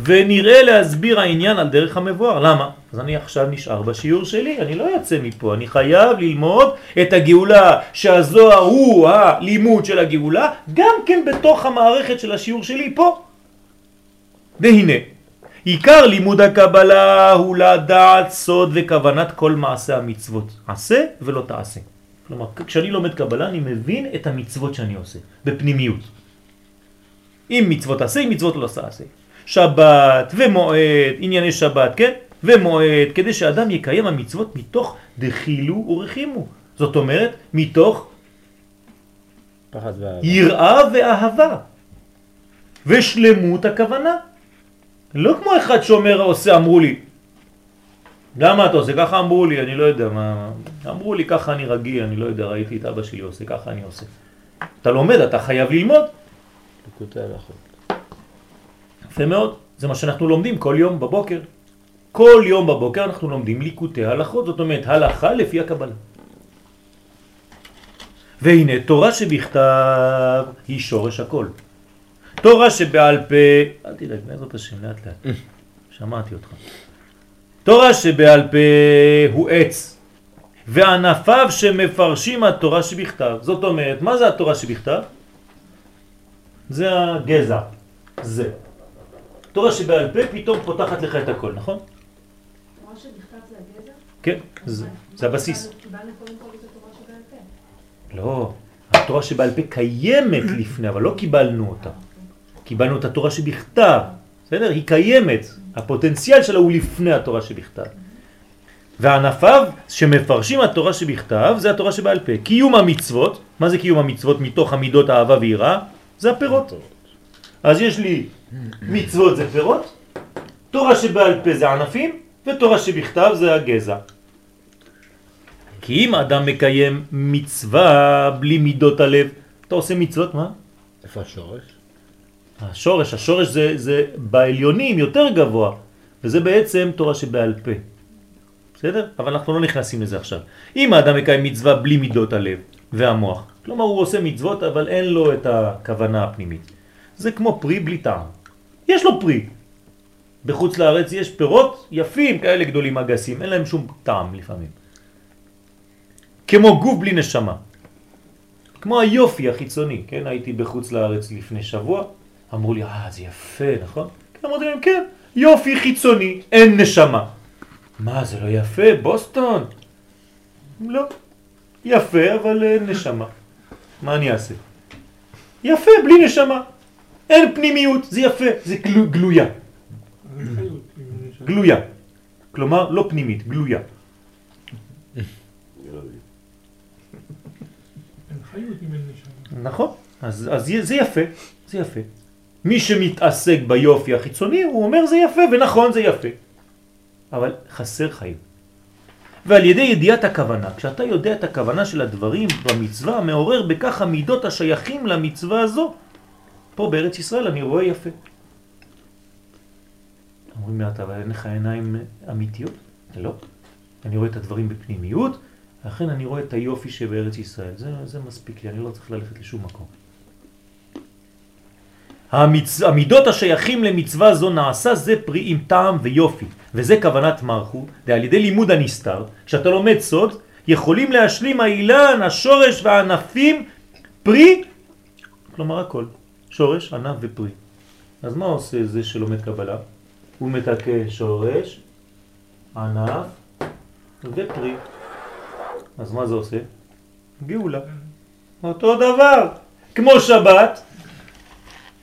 ונראה להסביר העניין על דרך המבואר. למה? אז אני עכשיו נשאר בשיעור שלי, אני לא יוצא מפה, אני חייב ללמוד את הגאולה, שהזוהר הוא הלימוד של הגאולה, גם כן בתוך המערכת של השיעור שלי פה. והנה, עיקר לימוד הקבלה הוא לדעת סוד וכוונת כל מעשה המצוות. עשה ולא תעשה. כלומר, כשאני לומד קבלה אני מבין את המצוות שאני עושה, בפנימיות. אם מצוות עשה, אם מצוות לא תעשה. שבת ומועד, ענייני שבת, כן? ומועד, כדי שאדם יקיים המצוות מתוך דחילו ורחימו. זאת אומרת, מתוך פחד ואהבה. יראה ואהבה. ושלמות הכוונה. לא כמו אחד שאומר, עושה, אמרו לי. למה אתה עושה? ככה אמרו לי, אני לא יודע מה... אמרו לי, ככה אני רגיל, אני לא יודע, ראיתי את אבא שלי עושה, ככה אני עושה. אתה לומד, אתה חייב ללמוד. יפה מאוד, זה מה שאנחנו לומדים כל יום בבוקר. כל יום בבוקר אנחנו לומדים ליקוטי הלכות, זאת אומרת הלכה לפי הקבלה. והנה, תורה שבכתב היא שורש הכל. תורה שבעל פה, אל תדאג, בעזרת השם, לאט לאט, שמעתי אותך. תורה שבעל פה הוא עץ, וענפיו שמפרשים התורה שבכתב. זאת אומרת, מה זה התורה שבכתב? זה הגזע, זה. תורה שבעל פה פתאום פותחת לך את הכל, נכון? תורה שבכתב זה הגזע? כן, זה, הבסיס. קיבלנו קודם כל את התורה שבעל פה. לא, התורה שבעל פה קיימת לפני, אבל לא קיבלנו אותה. קיבלנו את התורה שבכתב, בסדר? היא קיימת, הפוטנציאל שלה הוא לפני התורה שבכתב. וענפיו שמפרשים התורה שבכתב זה התורה שבעל פה. קיום המצוות, מה זה קיום המצוות מתוך המידות האהבה ויראה? זה הפירות. אז יש לי מצוות זה פירות, תורה שבעל פה זה ענפים, ותורה שבכתב זה הגזע. כי אם אדם מקיים מצווה בלי מידות הלב, אתה עושה מצוות, מה? איפה השורש? השורש, השורש זה, זה בעליונים יותר גבוה, וזה בעצם תורה שבעל פה. בסדר? אבל אנחנו לא נכנסים לזה עכשיו. אם האדם מקיים מצווה בלי מידות הלב והמוח, כלומר הוא עושה מצוות אבל אין לו את הכוונה הפנימית. זה כמו פרי בלי טעם. יש לו פרי. בחוץ לארץ יש פירות יפים כאלה גדולים אגסים, אין להם שום טעם לפעמים. כמו גוף בלי נשמה. כמו היופי החיצוני, כן? הייתי בחוץ לארץ לפני שבוע, אמרו לי, אה, זה יפה, נכון? כן, אמרתי להם, כן, יופי חיצוני, אין נשמה. מה, זה לא יפה? בוסטון? לא. יפה, אבל אין נשמה. מה אני אעשה? יפה, בלי נשמה. אין פנימיות, זה יפה, זה גלו, גלויה. גלויה. כלומר, לא פנימית, גלויה. נכון, אז, אז זה יפה, זה יפה. מי שמתעסק ביופי החיצוני, הוא אומר זה יפה, ונכון זה יפה. אבל חסר חיים. ועל ידי ידיעת הכוונה, כשאתה יודע את הכוונה של הדברים במצווה, מעורר בכך המידות השייכים למצווה הזו. פה בארץ ישראל אני רואה יפה. אומרים לי, אתה, אבל אין לך עיניים אמיתיות? לא. אני רואה את הדברים בפנימיות, לכן אני רואה את היופי שבארץ ישראל. זה, זה מספיק לי, אני לא צריך ללכת לשום מקום. המצ... המידות השייכים למצווה זו נעשה זה פרי עם טעם ויופי, וזה כוונת מרחו, ועל ידי לימוד הנסתר, כשאתה לומד סוד, יכולים להשלים האילן, השורש והענפים, פרי, כלומר הכל, שורש, ענף ופרי. אז מה עושה זה שלומד קבלה? הוא מתקה שורש, ענף ופרי. אז מה זה עושה? גאולה. אותו דבר, כמו שבת,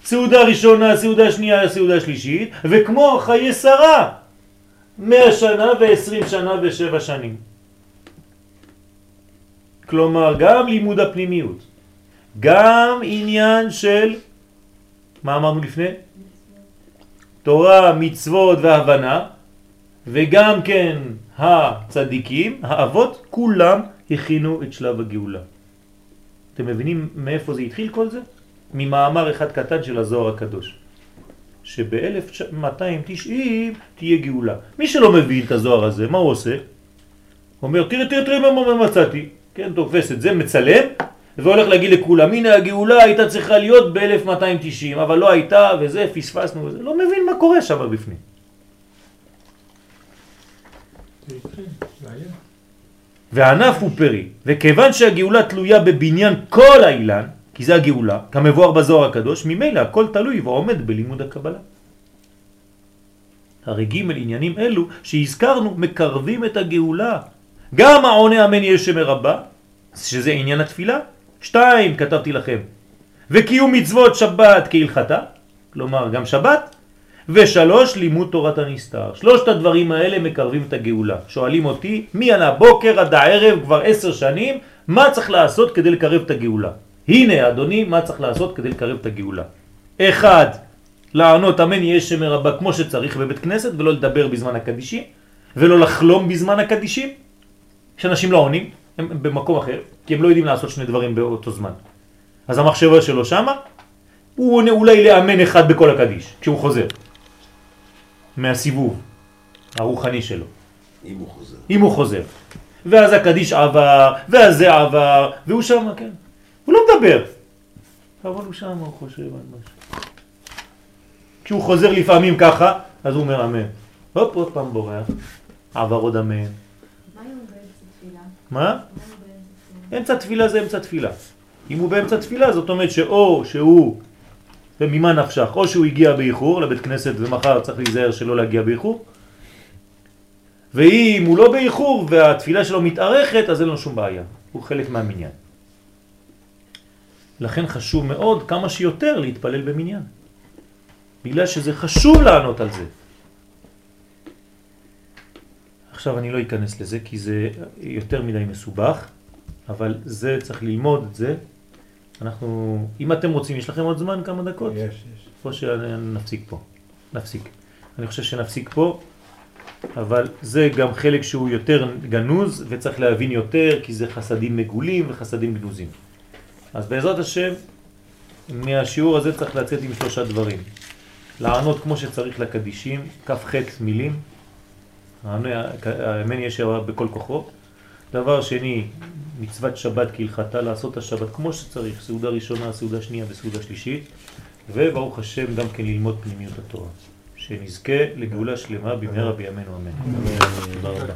סעודה ראשונה, סעודה שנייה, סעודה שלישית, וכמו חיי שרה, מאה שנה ועשרים שנה ושבע שנים. כלומר, גם לימוד הפנימיות, גם עניין של, מה אמרנו לפני? תורה, מצוות והבנה, וגם כן הצדיקים, האבות, כולם הכינו את שלב הגאולה. אתם מבינים מאיפה זה התחיל כל זה? ממאמר אחד קטן של הזוהר הקדוש, שב-1290 תהיה גאולה. מי שלא מבין את הזוהר הזה, מה הוא עושה? הוא אומר, תראה, תראה, תראה מה מצאתי. כן, תופס את זה, מצלם, והולך להגיד לכולם, הנה הגאולה הייתה צריכה להיות ב-1290, אבל לא הייתה, וזה, פספסנו וזה. לא מבין מה קורה שם בפנים. והענף הוא פרי, וכיוון שהגאולה תלויה בבניין כל האילן, כי זה הגאולה, כמבואר בזוהר הקדוש, ממילא הכל תלוי ועומד בלימוד הקבלה. הרי ג' עניינים אלו שהזכרנו מקרבים את הגאולה. גם העונה אמן יהיה שמר רבה, שזה עניין התפילה. שתיים, כתבתי לכם. וקיום מצוות שבת כהלכתה, כלומר גם שבת. ושלוש, לימוד תורת הנסתר. שלושת הדברים האלה מקרבים את הגאולה. שואלים אותי, מי על הבוקר עד הערב כבר עשר שנים, מה צריך לעשות כדי לקרב את הגאולה? הנה, אדוני, מה צריך לעשות כדי לקרב את הגאולה? אחד, לענות אמן יהיה שם רבה כמו שצריך בבית כנסת ולא לדבר בזמן הקדישים ולא לחלום בזמן הקדישים שאנשים לא עונים, הם במקום אחר, כי הם לא יודעים לעשות שני דברים באותו זמן. אז המחשבה שלו שמה, הוא עונה אולי לאמן אחד בכל הקדיש, כשהוא חוזר, מהסיבוב הרוחני שלו, אם הוא חוזר. אם הוא חוזר. ואז הקדיש עבר, ואז זה עבר, והוא שם, כן. הוא לא מדבר, אבל הוא שם, הוא חושב על משהו. כשהוא חוזר לפעמים ככה, אז הוא אומר אמן. הופ, עוד פעם בורח, עבר עוד אמן. מה אמצע תפילה זה אמצע תפילה. אם הוא באמצע תפילה, זאת אומרת שאו שהוא, וממה נפשך, או שהוא הגיע באיחור לבית כנסת ומחר צריך להיזהר שלא להגיע באיחור, ואם הוא לא באיחור והתפילה שלו מתארכת, אז אין לו שום בעיה. הוא חלק מהמניין. לכן חשוב מאוד כמה שיותר להתפלל במניין. בגלל שזה חשוב לענות על זה. עכשיו אני לא אכנס לזה כי זה יותר מדי מסובך, אבל זה צריך ללמוד את זה. אנחנו, אם אתם רוצים, יש לכם עוד זמן כמה דקות? יש, יש. או שנפסיק פה. נפסיק. אני חושב שנפסיק פה, אבל זה גם חלק שהוא יותר גנוז וצריך להבין יותר כי זה חסדים מגולים וחסדים גנוזים. אז בעזרת השם, מהשיעור הזה צריך לצאת עם שלושה דברים. לענות כמו שצריך לקדישים, כ"ח מילים, האמן יש בכל כוחו. דבר שני, מצוות שבת כהלכתה, לעשות את השבת כמו שצריך, סעודה ראשונה, סעודה שנייה וסעודה שלישית, וברוך השם גם כן ללמוד פנימיות התורה. שנזכה לגאולה שלמה במהרה בימינו אמן. תודה רבה.